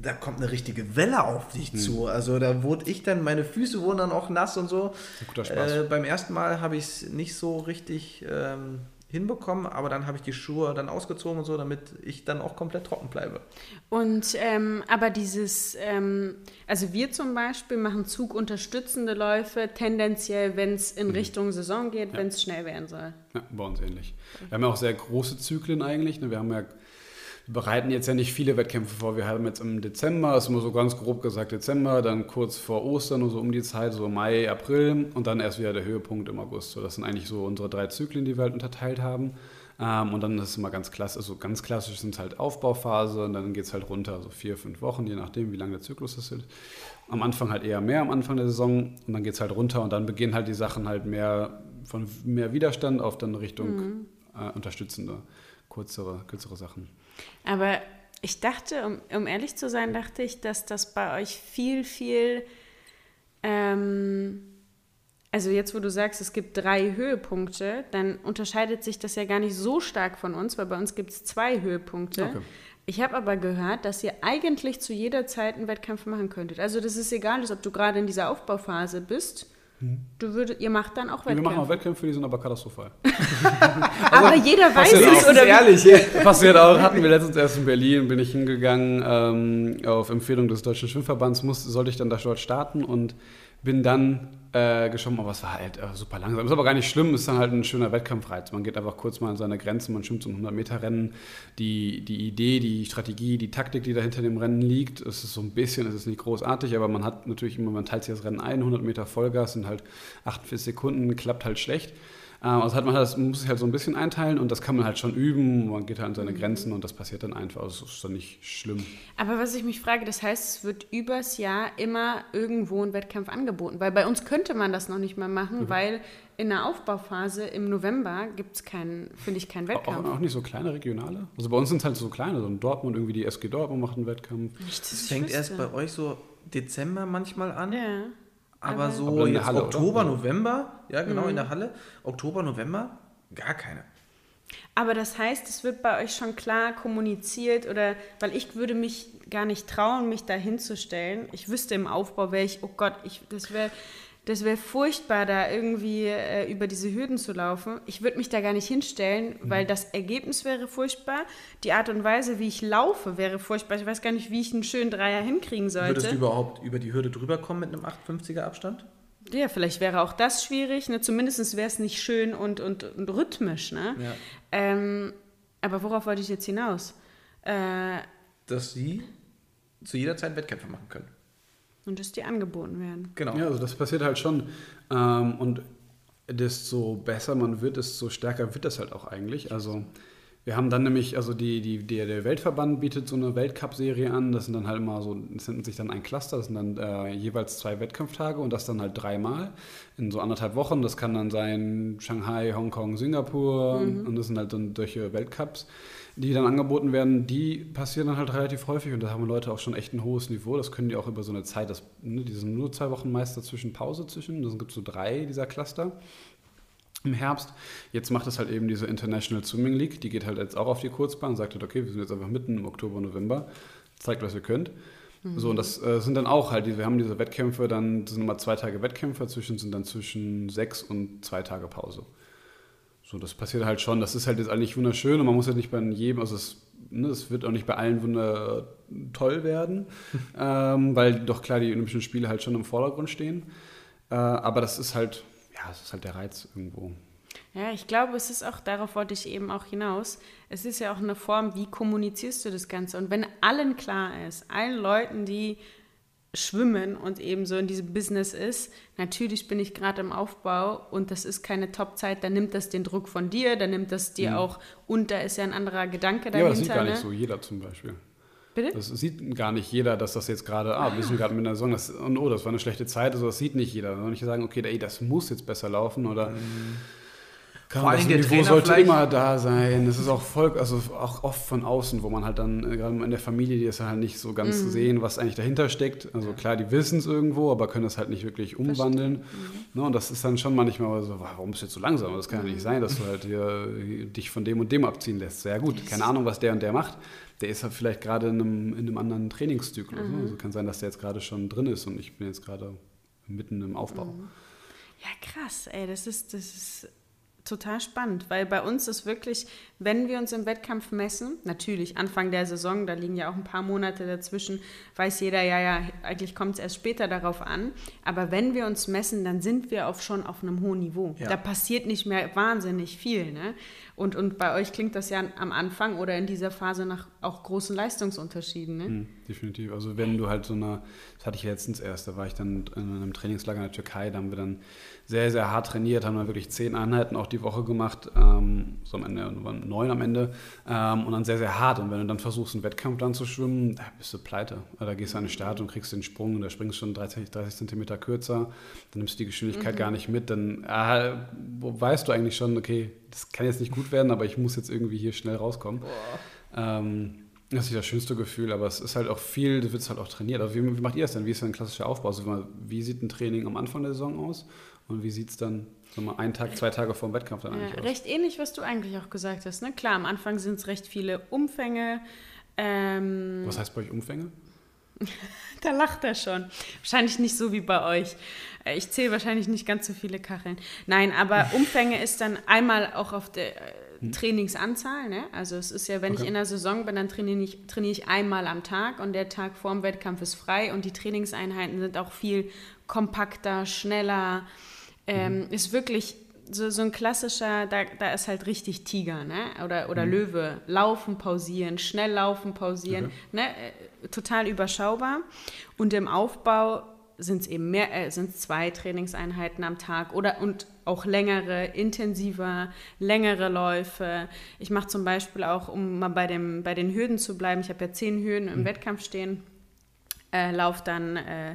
da kommt eine richtige Welle auf dich Hm. zu. Also da wurde ich dann, meine Füße wurden dann auch nass und so. Ein guter Spaß. Äh, beim ersten Mal habe ich es nicht so richtig ähm, hinbekommen, aber dann habe ich die Schuhe dann ausgezogen und so, damit ich dann auch komplett trocken bleibe. Und ähm, aber dieses, ähm, also wir zum Beispiel machen zugunterstützende Läufe, tendenziell, wenn es in Richtung Saison geht, wenn es schnell werden soll. Ja, bei uns ähnlich. Wir haben ja auch sehr große Zyklen eigentlich. ne? Wir haben ja wir bereiten jetzt ja nicht viele Wettkämpfe vor. Wir haben jetzt im Dezember, ist immer so ganz grob gesagt Dezember, dann kurz vor Ostern und so um die Zeit, so Mai, April und dann erst wieder der Höhepunkt im August. So, das sind eigentlich so unsere drei Zyklen, die wir halt unterteilt haben. Ähm, und dann ist es immer ganz klassisch, also ganz klassisch sind es halt Aufbauphase und dann geht es halt runter, so vier, fünf Wochen, je nachdem, wie lang der Zyklus ist. Am Anfang halt eher mehr am Anfang der Saison und dann geht es halt runter und dann beginnen halt die Sachen halt mehr von mehr Widerstand auf dann Richtung äh, unterstützende, kürzere, kürzere Sachen. Aber ich dachte, um, um ehrlich zu sein, dachte ich, dass das bei euch viel, viel, ähm, also jetzt, wo du sagst, es gibt drei Höhepunkte, dann unterscheidet sich das ja gar nicht so stark von uns, weil bei uns gibt es zwei Höhepunkte. Okay. Ich habe aber gehört, dass ihr eigentlich zu jeder Zeit einen Wettkampf machen könntet. Also das ist egal, ob du gerade in dieser Aufbauphase bist. Du würdet, ihr macht dann auch Wir machen auch Wettkämpfe. Wettkämpfe, die sind aber katastrophal. [LAUGHS] Aber jeder weiß es, auch. oder? ehrlich. Passiert auch, hatten wir letztens erst in Berlin, bin ich hingegangen, ähm, auf Empfehlung des Deutschen Schwimmverbands muss, sollte ich dann da dort starten und bin dann äh, geschwommen, aber es war halt äh, super langsam. Ist aber gar nicht schlimm, ist dann halt ein schöner Wettkampfreiz. Man geht einfach kurz mal an seine Grenzen, man schwimmt ein 100-Meter-Rennen. Die, die Idee, die Strategie, die Taktik, die da hinter dem Rennen liegt, ist so ein bisschen, es ist nicht großartig, aber man hat natürlich immer, man teilt sich das Rennen ein, 100 Meter Vollgas sind halt 48 Sekunden, klappt halt schlecht. Ähm, also hat man, das, man muss sich halt so ein bisschen einteilen und das kann man halt schon üben. Man geht halt an seine mhm. Grenzen und das passiert dann einfach. Also das ist dann nicht schlimm. Aber was ich mich frage, das heißt, es wird übers Jahr immer irgendwo ein Wettkampf angeboten. Weil bei uns könnte man das noch nicht mal machen, mhm. weil in der Aufbauphase im November gibt es keinen, finde ich, keinen Wettkampf. Auch, auch, nicht so kleine regionale? Also bei uns sind es halt so kleine, so in Dortmund, irgendwie die SG Dortmund macht einen Wettkampf. Das fängt erst bei euch so Dezember manchmal an. Ja. Aber, so aber jetzt Halle, Oktober, oder? November, ja genau, mhm. in der Halle, Oktober, November, gar keine. Aber das heißt, es wird bei euch schon klar kommuniziert oder, weil ich würde mich gar nicht trauen, mich da hinzustellen. Ich wüsste im Aufbau, wäre ich, oh Gott, ich, das wäre das wäre furchtbar, da irgendwie äh, über diese Hürden zu laufen. Ich würde mich da gar nicht hinstellen, mhm. weil das Ergebnis wäre furchtbar. Die Art und Weise, wie ich laufe, wäre furchtbar. Ich weiß gar nicht, wie ich einen schönen Dreier hinkriegen sollte. Würdest du überhaupt über die Hürde drüber kommen mit einem 850er Abstand? Ja, vielleicht wäre auch das schwierig. Ne? Zumindest wäre es nicht schön und, und, und rhythmisch. Ne? Ja. Ähm, aber worauf wollte ich jetzt hinaus? Äh, Dass sie zu jeder Zeit Wettkämpfe machen können. Und dass die angeboten werden. Genau. Ja, also das passiert halt schon. Ähm, und desto besser man wird, desto stärker wird das halt auch eigentlich. Also wir haben dann nämlich, also die, die, die, der Weltverband bietet so eine Weltcup-Serie an. Das sind dann halt immer so, das nennt sich dann ein Cluster, das sind dann äh, jeweils zwei Wettkampftage und das dann halt dreimal in so anderthalb Wochen. Das kann dann sein Shanghai, Hongkong, Singapur mhm. und das sind halt dann solche Weltcups die dann angeboten werden, die passieren dann halt relativ häufig und da haben Leute auch schon echt ein hohes Niveau. Das können die auch über so eine Zeit, das, ne, die sind nur zwei Wochen meist dazwischen Pause zwischen. Dann gibt es so drei dieser Cluster im Herbst. Jetzt macht es halt eben diese International Swimming League, die geht halt jetzt auch auf die Kurzbahn und sagt halt, okay, wir sind jetzt einfach mitten im Oktober, November, zeigt, was ihr könnt. Mhm. So, und das äh, sind dann auch halt, wir haben diese Wettkämpfe, dann das sind immer zwei Tage Wettkämpfe, dazwischen sind dann zwischen sechs und zwei Tage Pause. So, das passiert halt schon. Das ist halt jetzt eigentlich wunderschön und man muss ja nicht bei jedem, also es, ne, es wird auch nicht bei allen wunder toll werden, [LAUGHS] ähm, weil doch klar die Olympischen Spiele halt schon im Vordergrund stehen. Äh, aber das ist halt, ja, es ist halt der Reiz irgendwo. Ja, ich glaube, es ist auch, darauf wollte ich eben auch hinaus, es ist ja auch eine Form, wie kommunizierst du das Ganze? Und wenn allen klar ist, allen Leuten, die Schwimmen und eben so in diesem Business ist. Natürlich bin ich gerade im Aufbau und das ist keine Top-Zeit, dann nimmt das den Druck von dir, dann nimmt das dir mhm. auch und da ist ja ein anderer Gedanke dahinter. Ja, das sieht gar ne? nicht so jeder zum Beispiel. Bitte? Das sieht gar nicht jeder, dass das jetzt gerade, ah, wir sind gerade mit einer Saison, das, und oh, das war eine schlechte Zeit, also das sieht nicht jeder. Und nicht sagen, okay, ey, das muss jetzt besser laufen oder mhm. Vor allem der Niveau sollte immer da sein. Das ist auch voll, also auch oft von außen, wo man halt dann, äh, gerade in der Familie, die ist halt nicht so ganz mhm. sehen, was eigentlich dahinter steckt. Also klar, die wissen es irgendwo, aber können das halt nicht wirklich umwandeln. Mhm. Ne, und das ist dann schon manchmal so, warum bist du jetzt so langsam? Das kann ja nicht mhm. sein, dass du halt hier, dich von dem und dem abziehen lässt. Sehr gut, keine Ahnung, was der und der macht. Der ist halt vielleicht gerade in einem, in einem anderen Trainingszyklus. Ne? Mhm. Also kann sein, dass der jetzt gerade schon drin ist und ich bin jetzt gerade mitten im Aufbau. Mhm. Ja, krass, ey, das ist, das ist total spannend, weil bei uns ist wirklich, wenn wir uns im Wettkampf messen, natürlich Anfang der Saison, da liegen ja auch ein paar Monate dazwischen, weiß jeder ja, ja, eigentlich kommt es erst später darauf an, aber wenn wir uns messen, dann sind wir auch schon auf einem hohen Niveau. Ja. Da passiert nicht mehr wahnsinnig viel. Ne? Und, und bei euch klingt das ja am Anfang oder in dieser Phase nach auch großen Leistungsunterschieden. Ne? Mhm, definitiv. Also wenn du halt so eine, das hatte ich letztens erst, da war ich dann in einem Trainingslager in der Türkei, da haben wir dann sehr, sehr hart trainiert, haben wir wirklich zehn Einheiten auch die Woche gemacht, ähm, so am Ende waren neun am Ende ähm, und dann sehr, sehr hart. Und wenn du dann versuchst, einen Wettkampf dann zu schwimmen, da bist du pleite. Da gehst du an den Start und kriegst den Sprung und da springst du schon 30, 30 Zentimeter kürzer, dann nimmst du die Geschwindigkeit mhm. gar nicht mit, dann äh, weißt du eigentlich schon, okay, das kann jetzt nicht gut werden, aber ich muss jetzt irgendwie hier schnell rauskommen. Ähm, das ist nicht das schönste Gefühl, aber es ist halt auch viel, du wird halt auch trainiert. Also wie, wie, macht ihr das denn? Wie ist denn ein klassischer Aufbau? Also wie sieht ein Training am Anfang der Saison aus und wie sieht es dann so mal einen Tag, zwei Tage vor dem Wettkampf dann eigentlich ja, aus? Recht ähnlich, was du eigentlich auch gesagt hast. Ne? Klar, am Anfang sind es recht viele Umfänge. Ähm, was heißt bei euch Umfänge? [LAUGHS] da lacht er schon. Wahrscheinlich nicht so wie bei euch. Äh, ich zähle wahrscheinlich nicht ganz so viele Kacheln. Nein, aber [LAUGHS] Umfänge ist dann einmal auch auf der äh, hm. Trainingsanzahl. Ne? Also es ist ja, wenn okay. ich in der Saison bin, dann trainiere ich, trainiere ich einmal am Tag und der Tag vorm Wettkampf ist frei und die Trainingseinheiten sind auch viel kompakter, schneller. Ähm, Mhm. Ist wirklich so, so ein klassischer, da, da ist halt richtig Tiger, ne? Oder, Mhm. oder Löwe. Laufen, pausieren, schnell laufen, pausieren. Ne? Äh, Total überschaubar. Und im Aufbau sind es eben mehr, äh, sind zwei Trainingseinheiten am Tag oder und auch längere, intensiver, längere Läufe. Ich mache zum Beispiel auch, um mal bei, dem, bei den Hürden zu bleiben, ich habe ja zehn Hürden im Wettkampf stehen, äh, laufe dann äh,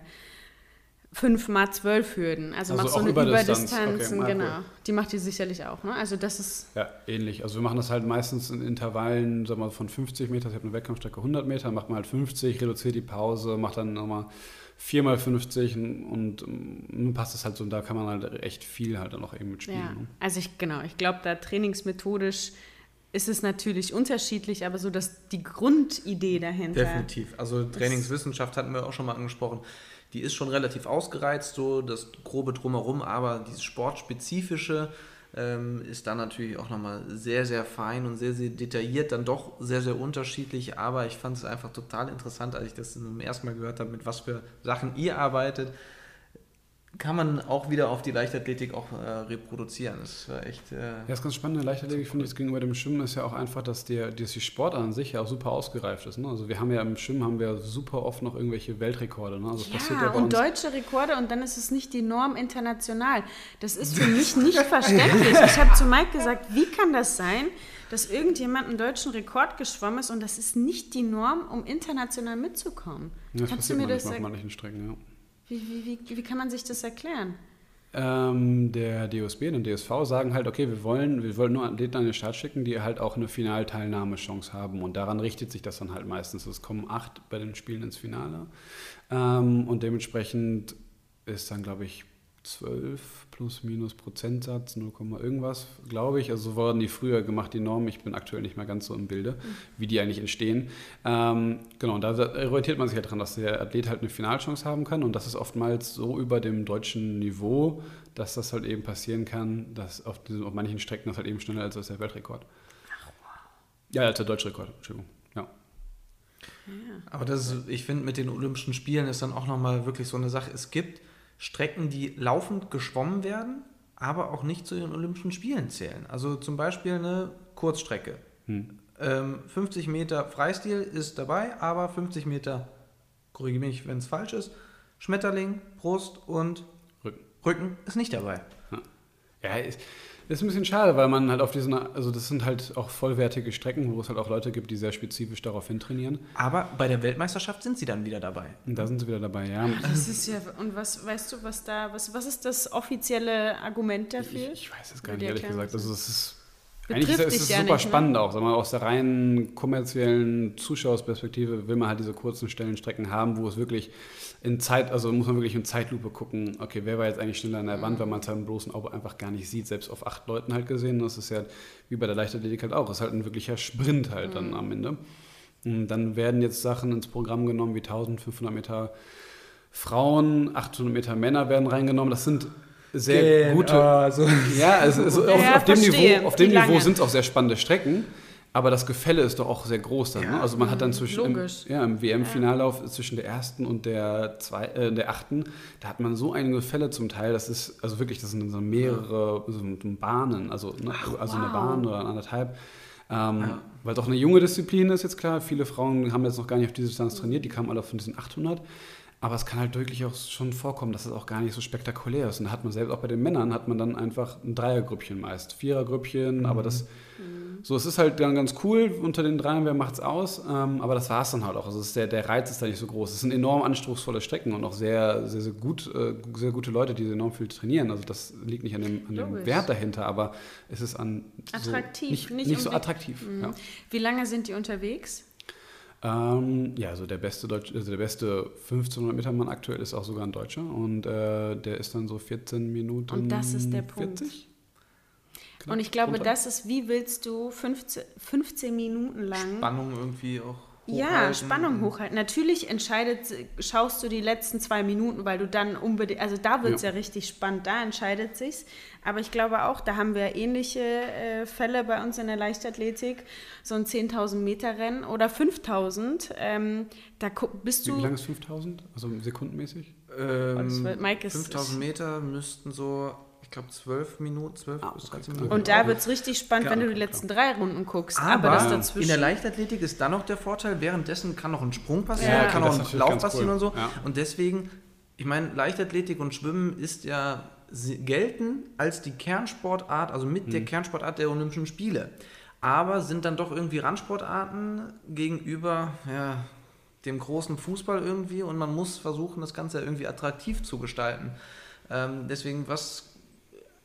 fünf mal zwölf Hürden. Also, Also mach so auch eine Überdistanz. Überdistanzen, Okay, genau. cool. Die macht ihr sicherlich auch, ne? Also das ist Ja, ähnlich. Also wir machen das halt meistens in Intervallen, sagen wir mal, von 50 Meter, ich habe eine Wettkampfstrecke 100 Meter, macht man halt 50, reduziert die Pause, macht dann nochmal 4 mal 50 und, und nun passt es halt so und da kann man halt echt viel halt dann auch eben mitspielen. Ja, Ne? also ich, genau, ich glaube, da trainingsmethodisch ist es natürlich unterschiedlich, aber so dass die Grundidee dahinter. Definitiv. Also Trainingswissenschaft hatten wir auch schon mal angesprochen. Die ist schon relativ ausgereizt, so das grobe drumherum, aber dieses Sportspezifische ähm, ist dann natürlich auch nochmal sehr, sehr fein und sehr, sehr detailliert, dann doch sehr, sehr unterschiedlich. Aber ich fand es einfach total interessant, als ich das zum ersten Mal gehört habe, mit was für Sachen ihr arbeitet. Kann man auch wieder auf die Leichtathletik auch äh, reproduzieren. Das war echt. Äh, Ja, das ganz Spannende Leichtathletik finde ich jetzt gegenüber dem Schwimmen ist ja auch einfach, dass, der, dass die Sportart an sich ja auch super ausgereift ist. Ne? Also wir haben ja im Schwimmen haben wir super oft noch irgendwelche Weltrekorde. Ne? Also ja Ja, bei und uns. deutsche Rekorde und dann ist es nicht die Norm international. Das ist für [LAUGHS] mich nicht verständlich. Ich habe zu Mike gesagt, wie kann das sein, dass irgendjemand einen deutschen Rekord geschwommen ist und das ist nicht die Norm, um international mitzukommen? Ja, das Kannst du passiert mir manchmal das auf manchen Strecken, ja. Wie, wie, wie, wie kann man sich das erklären? Ähm, der DOSB und der DSV sagen halt, okay, wir wollen, wir wollen nur Athleten an den Start schicken, die halt auch eine Finalteilnahmechance haben. Und daran richtet sich das dann halt meistens. Es kommen acht bei den Spielen ins Finale. Ähm, und dementsprechend ist dann, glaube ich, 12 plus minus Prozentsatz, 0, irgendwas, glaube ich. Also so wurden die früher gemacht, die Normen. Ich bin aktuell nicht mehr ganz so im Bilde, wie die eigentlich entstehen. Ähm, genau, und da orientiert man sich halt dran, dass der Athlet halt eine Finalchance haben kann. Und das ist oftmals so über dem deutschen Niveau, dass das halt eben passieren kann, dass auf, diesen, auf manchen Strecken das halt eben schneller ist als der Weltrekord. Ja, als der deutsche Rekord, Entschuldigung. Ja. Aber das ist, ich finde, mit den Olympischen Spielen ist dann auch nochmal wirklich so eine Sache. Es gibt Strecken, die laufend geschwommen werden, aber auch nicht zu den Olympischen Spielen zählen. Also zum Beispiel eine Kurzstrecke. Ähm, 50 Meter Freistil ist dabei, aber 50 Meter, korrigiere mich, wenn es falsch ist, Schmetterling, Brust und Rücken. Rücken ist nicht dabei. Ja, ist, ist ein bisschen schade, weil man halt auf diesen, also das sind halt auch vollwertige Strecken, wo es halt auch Leute gibt, die sehr spezifisch darauf hin trainieren. Aber bei der Weltmeisterschaft sind sie dann wieder dabei. Und da sind sie wieder dabei, ja. Das ist ja, und was weißt du, was da, was, was ist das offizielle Argument dafür? Ich, ich weiß es gar nicht, ehrlich gesagt. Also es ist, Betrifft eigentlich ist es ja super nicht, ne? spannend auch. Sag mal, aus der reinen kommerziellen Zuschauersperspektive will man halt diese kurzen Stellenstrecken haben, wo es wirklich in Zeit, also muss man wirklich in Zeitlupe gucken, okay, wer war jetzt eigentlich schneller an der Wand, weil man es halt im bloßen Auge einfach gar nicht sieht, selbst auf acht Leuten halt gesehen. Das ist ja wie bei der Leichtathletik halt auch. Das ist halt ein wirklicher Sprint halt dann am Ende. Und dann werden jetzt Sachen ins Programm genommen wie 1500 Meter Frauen, 800 Meter Männer werden reingenommen. Das sind sehr gute. Ja, es ist, auf, Ja, auf dem verstehe. Niveau, auf dem Wie Niveau lange? sind es auch sehr spannende Strecken. Aber das Gefälle ist doch auch sehr groß dann. Ne? Also man hat dann zwischen im, logisch. ja, im WM-Finallauf zwischen der ersten und der, zwei, äh, der achten, da hat man so ein Gefälle zum Teil, das ist, also wirklich, das sind so mehrere so Bahnen, also, ne, also eine wow. Bahn oder anderthalb. Ähm, Weil doch eine junge Disziplin ist jetzt klar. Viele Frauen haben jetzt noch gar nicht auf diese Distanz trainiert, die kamen alle von diesen 800. Aber es kann halt wirklich auch schon vorkommen, dass es auch gar nicht so spektakulär ist. Und da hat man selbst auch bei den Männern hat man dann einfach ein Dreiergrüppchen meist, Vierergrüppchen, aber das so, es ist halt dann ganz cool unter den dreien, wer macht's aus, ähm, aber das war es dann halt auch. Also der, der Reiz ist da nicht so groß. Es sind enorm anspruchsvolle Strecken und auch sehr, sehr, sehr gut, äh, sehr gute Leute, die enorm viel trainieren. Also das liegt nicht an dem, an dem. Wert dahinter, aber es ist an so Attraktiv, nicht, nicht nicht, so attraktiv. Ja. Wie lange sind die unterwegs? Ähm, ja, also der beste Deutsch, also der beste 1500 Meter Mann aktuell ist auch sogar ein Deutscher und äh, der ist dann so 14 Minuten. Und das ist der Punkt. 40? Knapp Und ich glaube, drunter. das ist, wie willst du 15, 15 Minuten lang Spannung irgendwie auch Ja. Spannung hochhalten. Natürlich entscheidet, schaust du die letzten zwei Minuten, weil du dann unbedingt, also da wird es ja. Ja. richtig spannend, da entscheidet sich's. Aber ich glaube auch, da haben wir ähnliche äh, Fälle bei uns in der Leichtathletik, so ein 10.000 Meter Rennen oder 5.000. Ähm, da bist Wie du lang ist 5000? Also sekundenmäßig? Ähm, Und Mike ist- 5000 Meter müssten so, ich glaube, 12 Minuten, 12 Ah, bis okay. 13 Minuten. Und da wird es richtig spannend, Ja, wenn du die klar. letzten drei Runden guckst. Aber, Aber, das in der Leichtathletik ist dann noch der Vorteil, währenddessen kann noch ein Sprung passieren, Ja, kann okay, auch das ist ein Lauf passieren cool. und so. Ja. Und deswegen, ich meine, Leichtathletik und Schwimmen ist ja gelten als die Kernsportart, also mit Mhm. der Kernsportart der Olympischen Spiele. Aber sind dann doch irgendwie Randsportarten gegenüber ja, dem großen Fußball irgendwie und man muss versuchen, das Ganze irgendwie attraktiv zu gestalten. Ähm, deswegen, was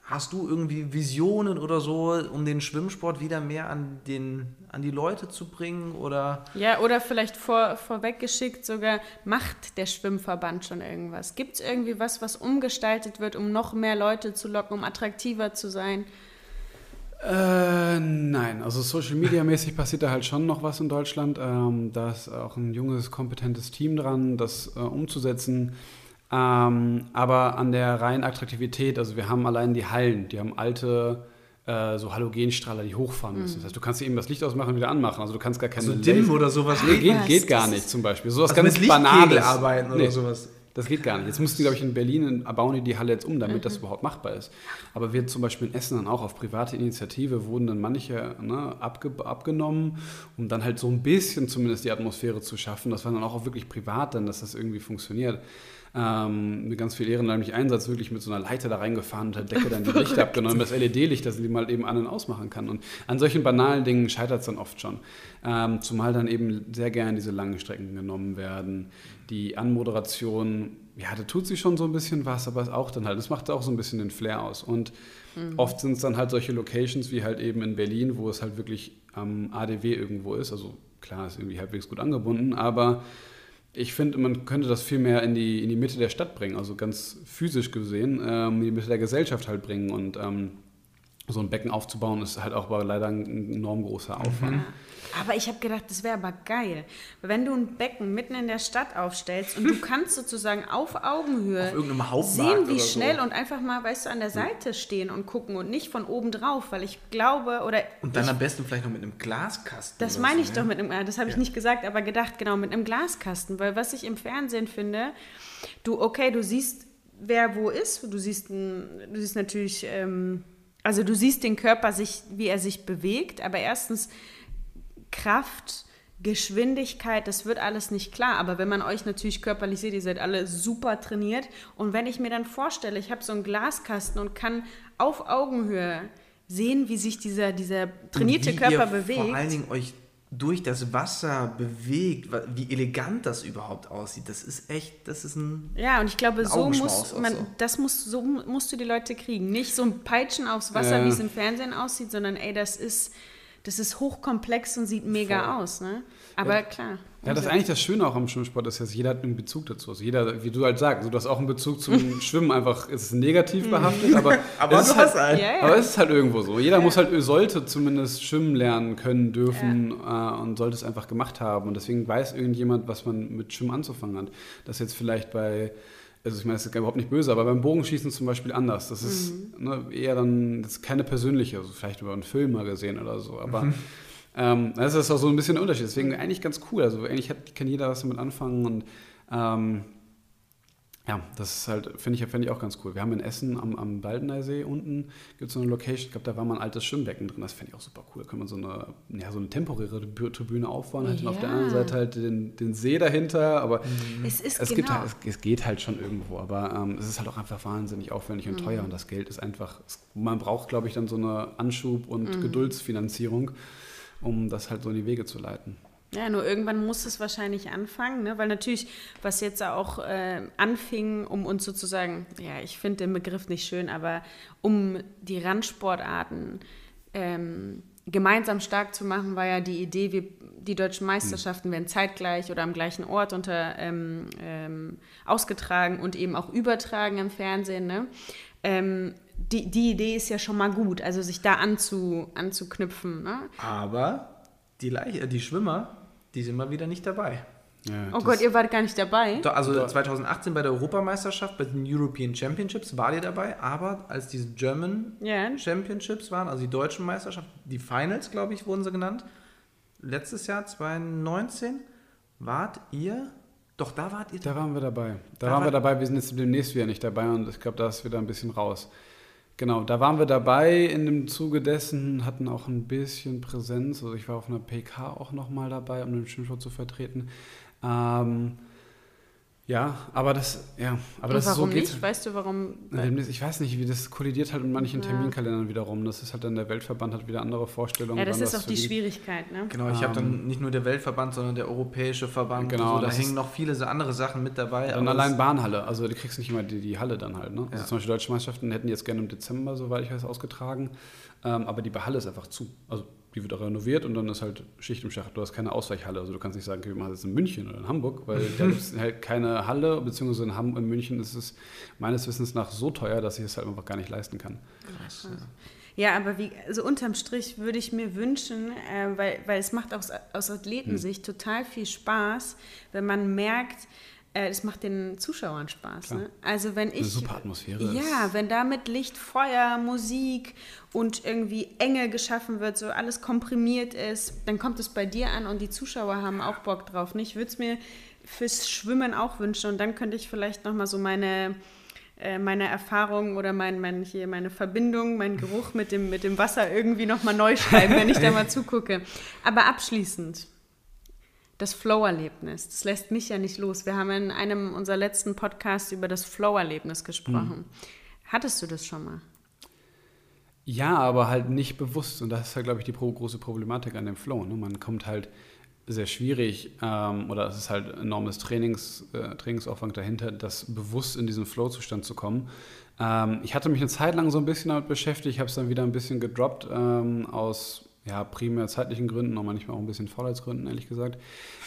Hast du irgendwie Visionen oder so, um den Schwimmsport wieder mehr an, den, an die Leute zu bringen? Oder Ja, oder vielleicht vor, vorweggeschickt sogar, macht der Schwimmverband schon irgendwas? Gibt es irgendwie was, was umgestaltet wird, um noch mehr Leute zu locken, um attraktiver zu sein? Äh, nein, also Social Media mäßig passiert da halt schon noch was in Deutschland. Ähm, da ist auch ein junges, kompetentes Team dran, das äh, umzusetzen. Ähm, aber an der reinen Attraktivität, also wir haben allein die Hallen, die haben alte äh, so Halogenstrahler, die hochfahren müssen. Das heißt, du kannst eben das Licht ausmachen und wieder anmachen. Also du kannst gar keine so Dim Laser- oder sowas? Nee, geht, geht gar nicht zum Beispiel. So was Also ganz mit Banales. arbeiten oder Nee. sowas? Das geht gar nicht. Jetzt mussten die, glaube ich, in Berlin bauen die die Halle jetzt um, damit Mhm. das überhaupt machbar ist. Aber wir zum Beispiel in Essen dann auch auf private Initiative wurden dann manche ne, abge abgenommen, um dann halt so ein bisschen zumindest die Atmosphäre zu schaffen. Das war dann auch wirklich privat dann, dass das irgendwie funktioniert. Ähm, mit ganz viel ehrenamtlich Einsatz wirklich mit so einer Leiter da reingefahren und der Decke dann die [LAUGHS] Lichter abgenommen, das LED-Licht, dass die mal eben an- und ausmachen kann. Und an solchen banalen Dingen scheitert es dann oft schon. Ähm, zumal dann eben sehr gern diese langen Strecken genommen werden. Die Anmoderation, ja, da tut sich schon so ein bisschen was, aber es auch dann halt, das macht auch so ein bisschen den Flair aus. Und oft sind es dann halt solche Locations wie halt eben in Berlin, wo es halt wirklich am ADW irgendwo ist. Also klar, ist irgendwie halbwegs gut angebunden, aber ich finde, man könnte das viel mehr in die, in die Mitte der Stadt bringen, also ganz physisch gesehen, ähm, in die Mitte der Gesellschaft halt bringen. Und ähm, so ein Becken aufzubauen, ist halt auch leider ein enorm großer Aufwand. Aber ich habe gedacht, das wäre aber geil. Wenn du ein Becken mitten in der Stadt aufstellst und du [LAUGHS] kannst sozusagen auf Augenhöhe Auf sehen, wie oder so. schnell und einfach mal, weißt du, an der Seite stehen und gucken und nicht von oben drauf, weil ich glaube, oder Und dann ich, am besten vielleicht noch mit einem Glaskasten. das meine so, ich ne? doch mit einem, das habe ich nicht gesagt, aber gedacht, genau, mit einem Glaskasten, weil was ich im Fernsehen finde, du, okay, du siehst, wer wo ist, du siehst, du siehst natürlich, ähm, also du siehst den Körper, sich, wie er sich bewegt, aber erstens Kraft, Geschwindigkeit, das wird alles nicht klar. Aber wenn man euch natürlich körperlich sieht, ihr seid alle super trainiert. Und wenn ich mir dann vorstelle, ich habe so einen Glaskasten und kann auf Augenhöhe sehen, wie sich dieser, dieser trainierte wie Körper ihr bewegt. Vor allen Dingen euch durch das Wasser bewegt, wie elegant das überhaupt aussieht. Das ist echt, das ist ein. Ja, und ich glaube, so muss man, so. das muss, so musst du die Leute kriegen. Nicht so ein Peitschen aufs Wasser, Ja. wie es im Fernsehen aussieht, sondern ey, das ist, das ist hochkomplex und sieht mega aus, ne? Aber klar. Ja, das ist eigentlich das Schöne auch am Schwimmsport, ist, dass jeder hat einen Bezug dazu. Also jeder, wie du halt sagst, du hast auch einen Bezug zum [LAUGHS] Schwimmen, einfach ist es negativ behaftet, aber, [LAUGHS] Aber es ist halt, hast einen. Ja, ja. aber es ist halt irgendwo so. Jeder muss halt, sollte zumindest schwimmen lernen können, dürfen äh, und sollte es einfach gemacht haben. Und deswegen weiß irgendjemand, was man mit Schwimmen anzufangen hat. Das jetzt vielleicht bei, also ich meine, das ist überhaupt nicht böse, aber beim Bogenschießen zum Beispiel anders. Das ist ne, eher dann, das ist keine persönliche, also vielleicht über einen Film mal gesehen oder so, aber ähm, das ist auch so ein bisschen der Unterschied. Deswegen eigentlich ganz cool. Also eigentlich hat, kann jeder was damit anfangen und ähm, ja, das ist halt, finde ich, finde ich auch ganz cool. Wir haben in Essen am, am Baldeneysee unten gibt es so eine Location, ich glaube, da war mal ein altes Schwimmbecken drin. Das finde ich auch super cool. Da kann man so eine, ja, so eine temporäre Tribü- Tribüne aufbauen, hat dann auf der Ja. anderen Seite halt den, den See dahinter, aber Es ist es, genau. gibt halt, es, es geht halt schon irgendwo, aber ähm, es ist halt auch einfach wahnsinnig aufwendig und Mhm. teuer und das Geld ist einfach, es, man braucht, glaube ich, dann so eine Anschub- und Mhm. Geduldsfinanzierung, um das halt so in die Wege zu leiten. Ja, nur irgendwann muss es wahrscheinlich anfangen, ne? weil natürlich, was jetzt auch äh, anfing, um uns sozusagen, ja, ich finde den Begriff nicht schön, aber um die Randsportarten ähm, gemeinsam stark zu machen, war ja die Idee, wir, die deutschen Meisterschaften werden zeitgleich oder am gleichen Ort unter, ähm, ähm, ausgetragen und eben auch übertragen im Fernsehen. Ne? Ähm, die, die Idee ist ja schon mal gut, also sich da anzu, anzuknüpfen. Ne? Aber die, Leich- äh, die Schwimmer, die sind mal wieder nicht dabei. Ja, Oh Gott, ihr wart gar nicht dabei? Doch, Also 2018 bei der Europameisterschaft, bei den European Championships war die dabei, aber als diese German Ja. Championships waren, also die deutschen Meisterschaften, die Finals, glaube ich, wurden sie genannt, letztes Jahr 2019, wart ihr Doch, da wart ihr. Da waren wir dabei. Da, Da waren war- wir dabei. Wir sind jetzt demnächst wieder nicht dabei und ich glaube, da ist wieder ein bisschen raus. Genau, da waren wir dabei. In dem Zuge dessen hatten auch ein bisschen Präsenz. Also ich war auf einer PK auch nochmal dabei, um den Schwimmsport zu vertreten. Ähm, ja, aber das, ja, aber Und das ist so warum geht's. nicht? Weißt du, warum? Ich weiß nicht, wie das kollidiert halt mit manchen Ja. Terminkalendern wiederum. Das ist halt dann der Weltverband hat wieder andere Vorstellungen. Ja, das ist auch die Schwierigkeit, ne? Genau, ich habe Ähm, dann nicht nur der Weltverband, sondern der Europäische Verband. Genau, so, da hängen noch viele so andere Sachen mit dabei. Dann aber allein Bahnhalle, also du kriegst nicht immer die, die Halle dann halt. Ne? Also Ja. zum Beispiel Deutsche Meisterschaften hätten jetzt gerne im Dezember, soweit ich weiß, ausgetragen. Ähm, aber die Halle ist einfach zu. Also die wird auch renoviert und dann ist halt Schicht im Schacht. Du hast keine Ausweichhalle. Also du kannst nicht sagen, okay, wir machen das jetzt in München oder in Hamburg, weil [LAUGHS] da gibt es halt keine Halle, beziehungsweise in, Ham in München ist es meines Wissens nach so teuer, dass ich es halt einfach gar nicht leisten kann. Krass, Ja, aber wie, also unterm Strich würde ich mir wünschen, äh, weil, weil es macht aus, aus Athletensicht Hm. total viel Spaß, wenn man merkt, äh, es macht den Zuschauern Spaß. Ne? Also wenn ich. super Atmosphäre Ja, wenn da mit Licht, Feuer, Musik und irgendwie Enge geschaffen wird, so alles komprimiert ist, dann kommt es bei dir an und die Zuschauer haben auch Bock drauf. Ne? Ich würde es mir fürs Schwimmen auch wünschen und dann könnte ich vielleicht nochmal so meine äh, meine Erfahrung oder mein, mein, hier meine Verbindung, mein Geruch mit dem, mit dem Wasser irgendwie nochmal neu schreiben, wenn ich da mal [LAUGHS] zugucke. Aber abschließend, das Flow-Erlebnis, das lässt mich ja nicht los. Wir haben in einem unserer letzten Podcasts über das Flow-Erlebnis gesprochen. Hattest du das schon mal? Ja, aber halt nicht bewusst. Und das ist halt, glaube ich, die große Problematik an dem Flow. Ne? Man kommt halt sehr schwierig ähm, oder es ist halt enormes Trainings, äh, Trainingsaufwand dahinter, das bewusst in diesen Flow-Zustand zu kommen. Ähm, ich hatte mich eine Zeit lang so ein bisschen damit beschäftigt, ich habe es dann wieder ein bisschen gedroppt ähm, aus ja, primär zeitlichen Gründen und manchmal auch ein bisschen Faulheitsgründen, ehrlich gesagt.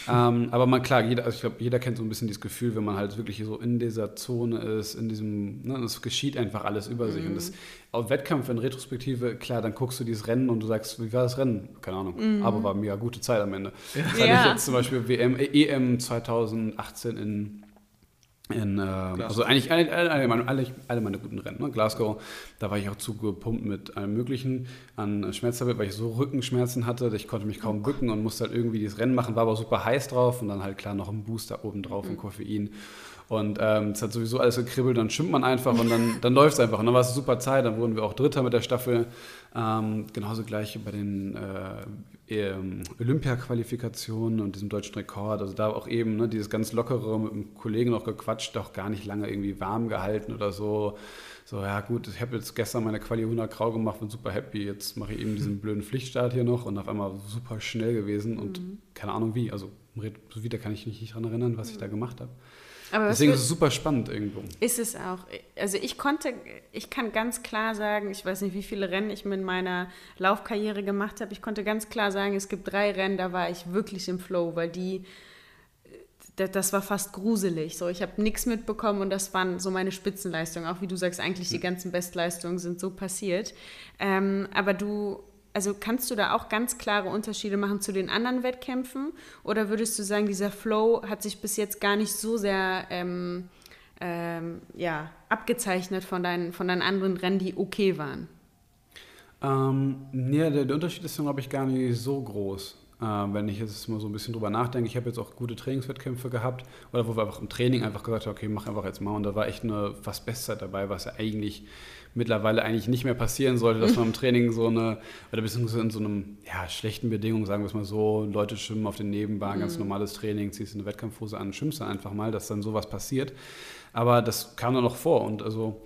ähm, aber man, klar, jeder, also ich glaube, jeder kennt so ein bisschen dieses Gefühl, wenn man halt wirklich so in dieser Zone ist, in diesem, ne, es geschieht einfach alles über sich. Und das auf Wettkampf in Retrospektive, klar, dann guckst du dieses Rennen und du sagst, wie war das Rennen? Keine Ahnung, aber war mega gute Zeit am Ende. Das hatte ich Ja. jetzt zum Beispiel WM, äh, EM 2018 in in, äh, also eigentlich alle, alle, alle, meine, alle, alle meine guten Rennen. Ne? Glasgow, da war ich auch zugepumpt mit allem Möglichen an Schmerztablet, weil ich so Rückenschmerzen hatte. Ich konnte mich kaum bücken und musste halt irgendwie dieses Rennen machen, war aber super heiß drauf und dann halt klar noch ein Booster oben drauf und Koffein. Und ähm, es hat sowieso alles gekribbelt, dann schwimmt man einfach und dann, dann läuft es einfach. Und dann war es eine super Zeit, dann wurden wir auch Dritter mit der Staffel. Ähm, genauso gleich bei den äh, ähm, Olympia-Qualifikationen und diesem deutschen Rekord. Also da auch eben ne, dieses ganz lockere mit einem Kollegen noch gequatscht, auch gar nicht lange irgendwie warm gehalten oder so. So, ja gut, ich habe jetzt gestern meine Quali 100 grau gemacht, bin super happy. Jetzt mache ich eben diesen [LAUGHS] blöden Pflichtstart hier noch und auf einmal super schnell gewesen und keine Ahnung wie. Also so wieder kann ich mich nicht daran erinnern, was ich da gemacht habe. Aber Deswegen ist es super spannend irgendwo. Ist es auch. Also ich konnte, ich kann ganz klar sagen, ich weiß nicht, wie viele Rennen ich mit meiner Laufkarriere gemacht habe. Ich konnte ganz klar sagen, es gibt drei Rennen, da war ich wirklich im Flow, weil die, das, das war fast gruselig. So, ich habe nichts mitbekommen und das waren so meine Spitzenleistungen. Auch wie du sagst, eigentlich die ganzen Bestleistungen sind so passiert. Ähm, aber du, also kannst du da auch ganz klare Unterschiede machen zu den anderen Wettkämpfen? Oder würdest du sagen, dieser Flow hat sich bis jetzt gar nicht so sehr ähm, ähm, ja, abgezeichnet von deinen, von deinen anderen Rennen, die okay waren? Ähm, ja, der, der Unterschied ist, glaube ich, gar nicht so groß. Äh, wenn ich jetzt mal so ein bisschen drüber nachdenke, ich habe jetzt auch gute Trainingswettkämpfe gehabt, oder wo wir einfach im Training einfach gesagt haben, okay, mach einfach jetzt mal. Und da war echt eine fast Bestzeit dabei, was ja eigentlich mittlerweile eigentlich nicht mehr passieren sollte, dass man im [LAUGHS] Training so eine, oder beziehungsweise in so einem ja, schlechten Bedingungen, sagen wir es mal so, Leute schwimmen auf den Nebenbahnen, ganz normales Training, ziehst eine Wettkampfhose an, schwimmst dann einfach mal, dass dann sowas passiert. Aber das kam dann noch vor und also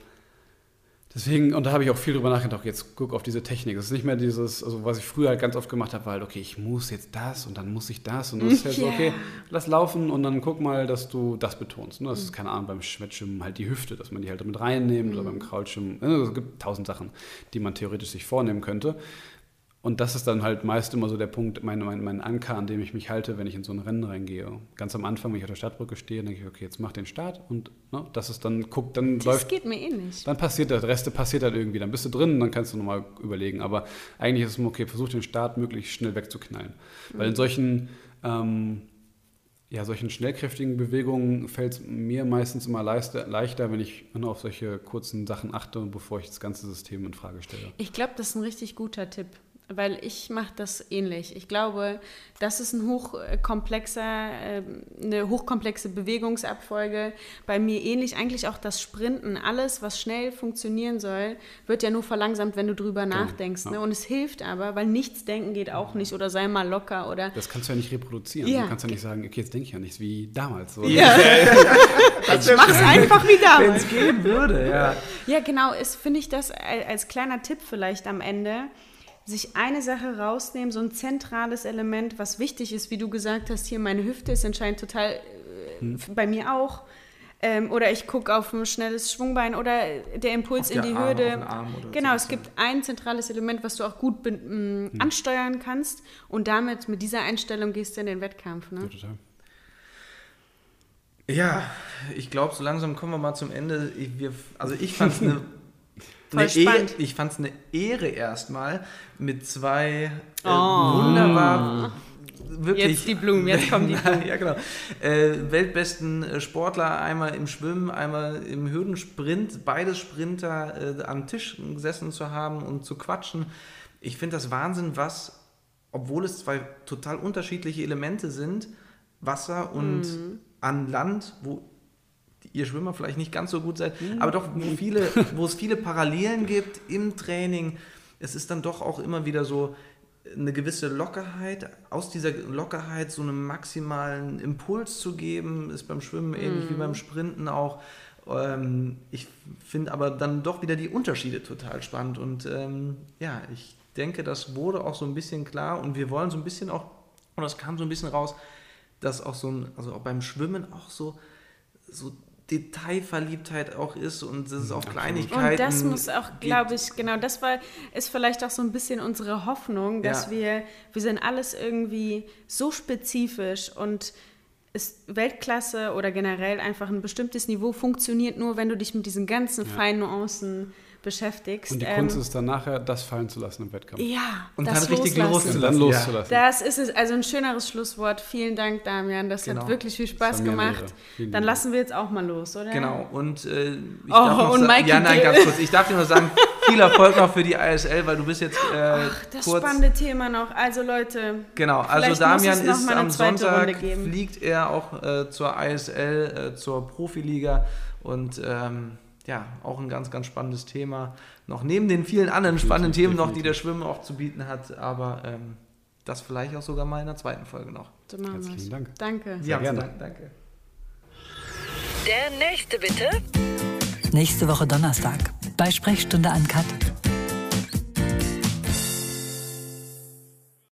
Deswegen, und da habe ich auch viel drüber nachgedacht, jetzt guck auf diese Technik. Es ist nicht mehr dieses, also was ich früher halt ganz oft gemacht habe, war halt, okay, ich muss jetzt das und dann muss ich das. Und das ist halt so, [LAUGHS] Ja. okay, lass laufen und dann guck mal, dass du das betonst. Ne? Das ist, keine Ahnung, beim Schwettschwimmen halt die Hüfte, dass man die halt damit reinnimmt oder beim Kraulschwimmen. Also es gibt tausend Sachen, die man theoretisch sich vornehmen könnte. Und das ist dann halt meist immer so der Punkt, mein, mein, mein Anker, an dem ich mich halte, wenn ich in so ein Rennen reingehe. Ganz am Anfang, wenn ich auf der Startbrücke stehe, denke ich, okay, jetzt mach den Start und ne, das ist dann, guck, dann Das läuft geht mir ähnlich. dann passiert das, der Rest passiert halt irgendwie. Dann bist du drin, dann kannst du nochmal überlegen. Aber eigentlich ist es immer okay, versuch den Start möglichst schnell wegzuknallen. Weil in solchen, ähm, ja, solchen schnellkräftigen Bewegungen fällt es mir meistens immer leichter, leichter wenn ich nur auf solche kurzen Sachen achte, bevor ich das ganze System in Frage stelle. Ich glaube, das ist ein richtig guter Tipp. Weil ich mache das ähnlich. Ich glaube, das ist ein hochkomplexer, äh, eine hochkomplexe Bewegungsabfolge. Bei mir ähnlich eigentlich auch das Sprinten. Alles, was schnell funktionieren soll, wird ja nur verlangsamt, wenn du drüber genau. nachdenkst. Ne? Und es hilft aber, weil nichts denken geht auch nicht oder sei mal locker oder. Das kannst du ja nicht reproduzieren. Ja. Du kannst ja nicht sagen, okay, jetzt denke ich ja nichts wie damals. So. Ja. [LAUGHS] ich mach's einfach wie damals. Wenn es gehen würde, ja. Ja, genau, ist finde ich das als kleiner Tipp vielleicht am Ende sich eine Sache rausnehmen, so ein zentrales Element, was wichtig ist, wie du gesagt hast, hier meine Hüfte ist anscheinend total, äh, hm. bei mir auch. Ähm, oder ich gucke auf ein schnelles Schwungbein oder der Impuls in die Arm, Hürde. genau, so es gibt ein zentrales Element, was du auch gut mh, hm. ansteuern kannst und damit mit dieser Einstellung gehst du in den Wettkampf. Ne? Ja, total. Ja, ich glaube, so langsam kommen wir mal zum Ende. Ich, wir, also ich fand es eine [LAUGHS] Voll spannend. ich fand es eine Ehre erstmal mit zwei äh, oh. wunderbar wirklich. Jetzt die Blumen, jetzt kommen die [LAUGHS] Blumen. ja, genau. Äh, weltbesten äh, Sportler, einmal im Schwimmen, einmal im Hürdensprint, beide Sprinter äh, am Tisch gesessen zu haben und zu quatschen. Ich finde das Wahnsinn, was, obwohl es zwei total unterschiedliche Elemente sind, Wasser und mhm. an Land, wo ihr Schwimmer vielleicht nicht ganz so gut seid, mhm. aber doch, wo, [LAUGHS] viele, wo es viele Parallelen gibt im Training. Es ist dann doch auch immer wieder so eine gewisse Lockerheit, aus dieser Lockerheit so einen maximalen Impuls zu geben, ist beim Schwimmen ähnlich wie mhm. beim Sprinten auch. Ähm, ich finde aber dann doch wieder die Unterschiede total spannend und ähm, ja, ich denke, das wurde auch so ein bisschen klar und wir wollen so ein bisschen auch, und das kam so ein bisschen raus, dass auch so ein, also auch beim Schwimmen auch so, so Detailverliebtheit auch ist und es ist auch Kleinigkeiten. Und das muss auch, glaube ich, genau, das war, ist vielleicht auch so ein bisschen unsere Hoffnung, dass ja. wir, wir sind alles irgendwie so spezifisch und ist Weltklasse oder generell einfach ein bestimmtes Niveau funktioniert nur, wenn du dich mit diesen ganzen ja. feinen Nuancen beschäftigst. Und die Kunst ähm, ist dann nachher, das fallen zu lassen im Wettkampf. Ja, und das dann richtig loszulassen. Dann loszulassen. Das ist es, also ein schöneres Schlusswort. Vielen Dank, Damian. Das genau. hat wirklich viel Spaß gemacht. Dann lassen wir jetzt auch mal los, oder? Genau. Und äh, ich oh, darf noch und Mikey ja, nein, ganz kurz. Ich darf dir nur sagen, [LAUGHS] viel Erfolg noch für die ISL, weil du bist jetzt äh, Ach, das kurz. spannende Thema noch. Also Leute. Genau. Also Damian ist am Sonntag fliegt er auch äh, zur ISL, äh, zur Profiliga und ähm, ja, auch ein ganz, ganz spannendes Thema. Noch neben den vielen anderen spannenden Themen noch, die der Schwimmen auch zu bieten hat, aber ähm, das vielleicht auch sogar mal in der zweiten Folge noch. So Herzlichen Dank. Danke. Sehr gerne. Dank, danke. Der nächste bitte. Nächste Woche Donnerstag bei Sprechstunde an Kat.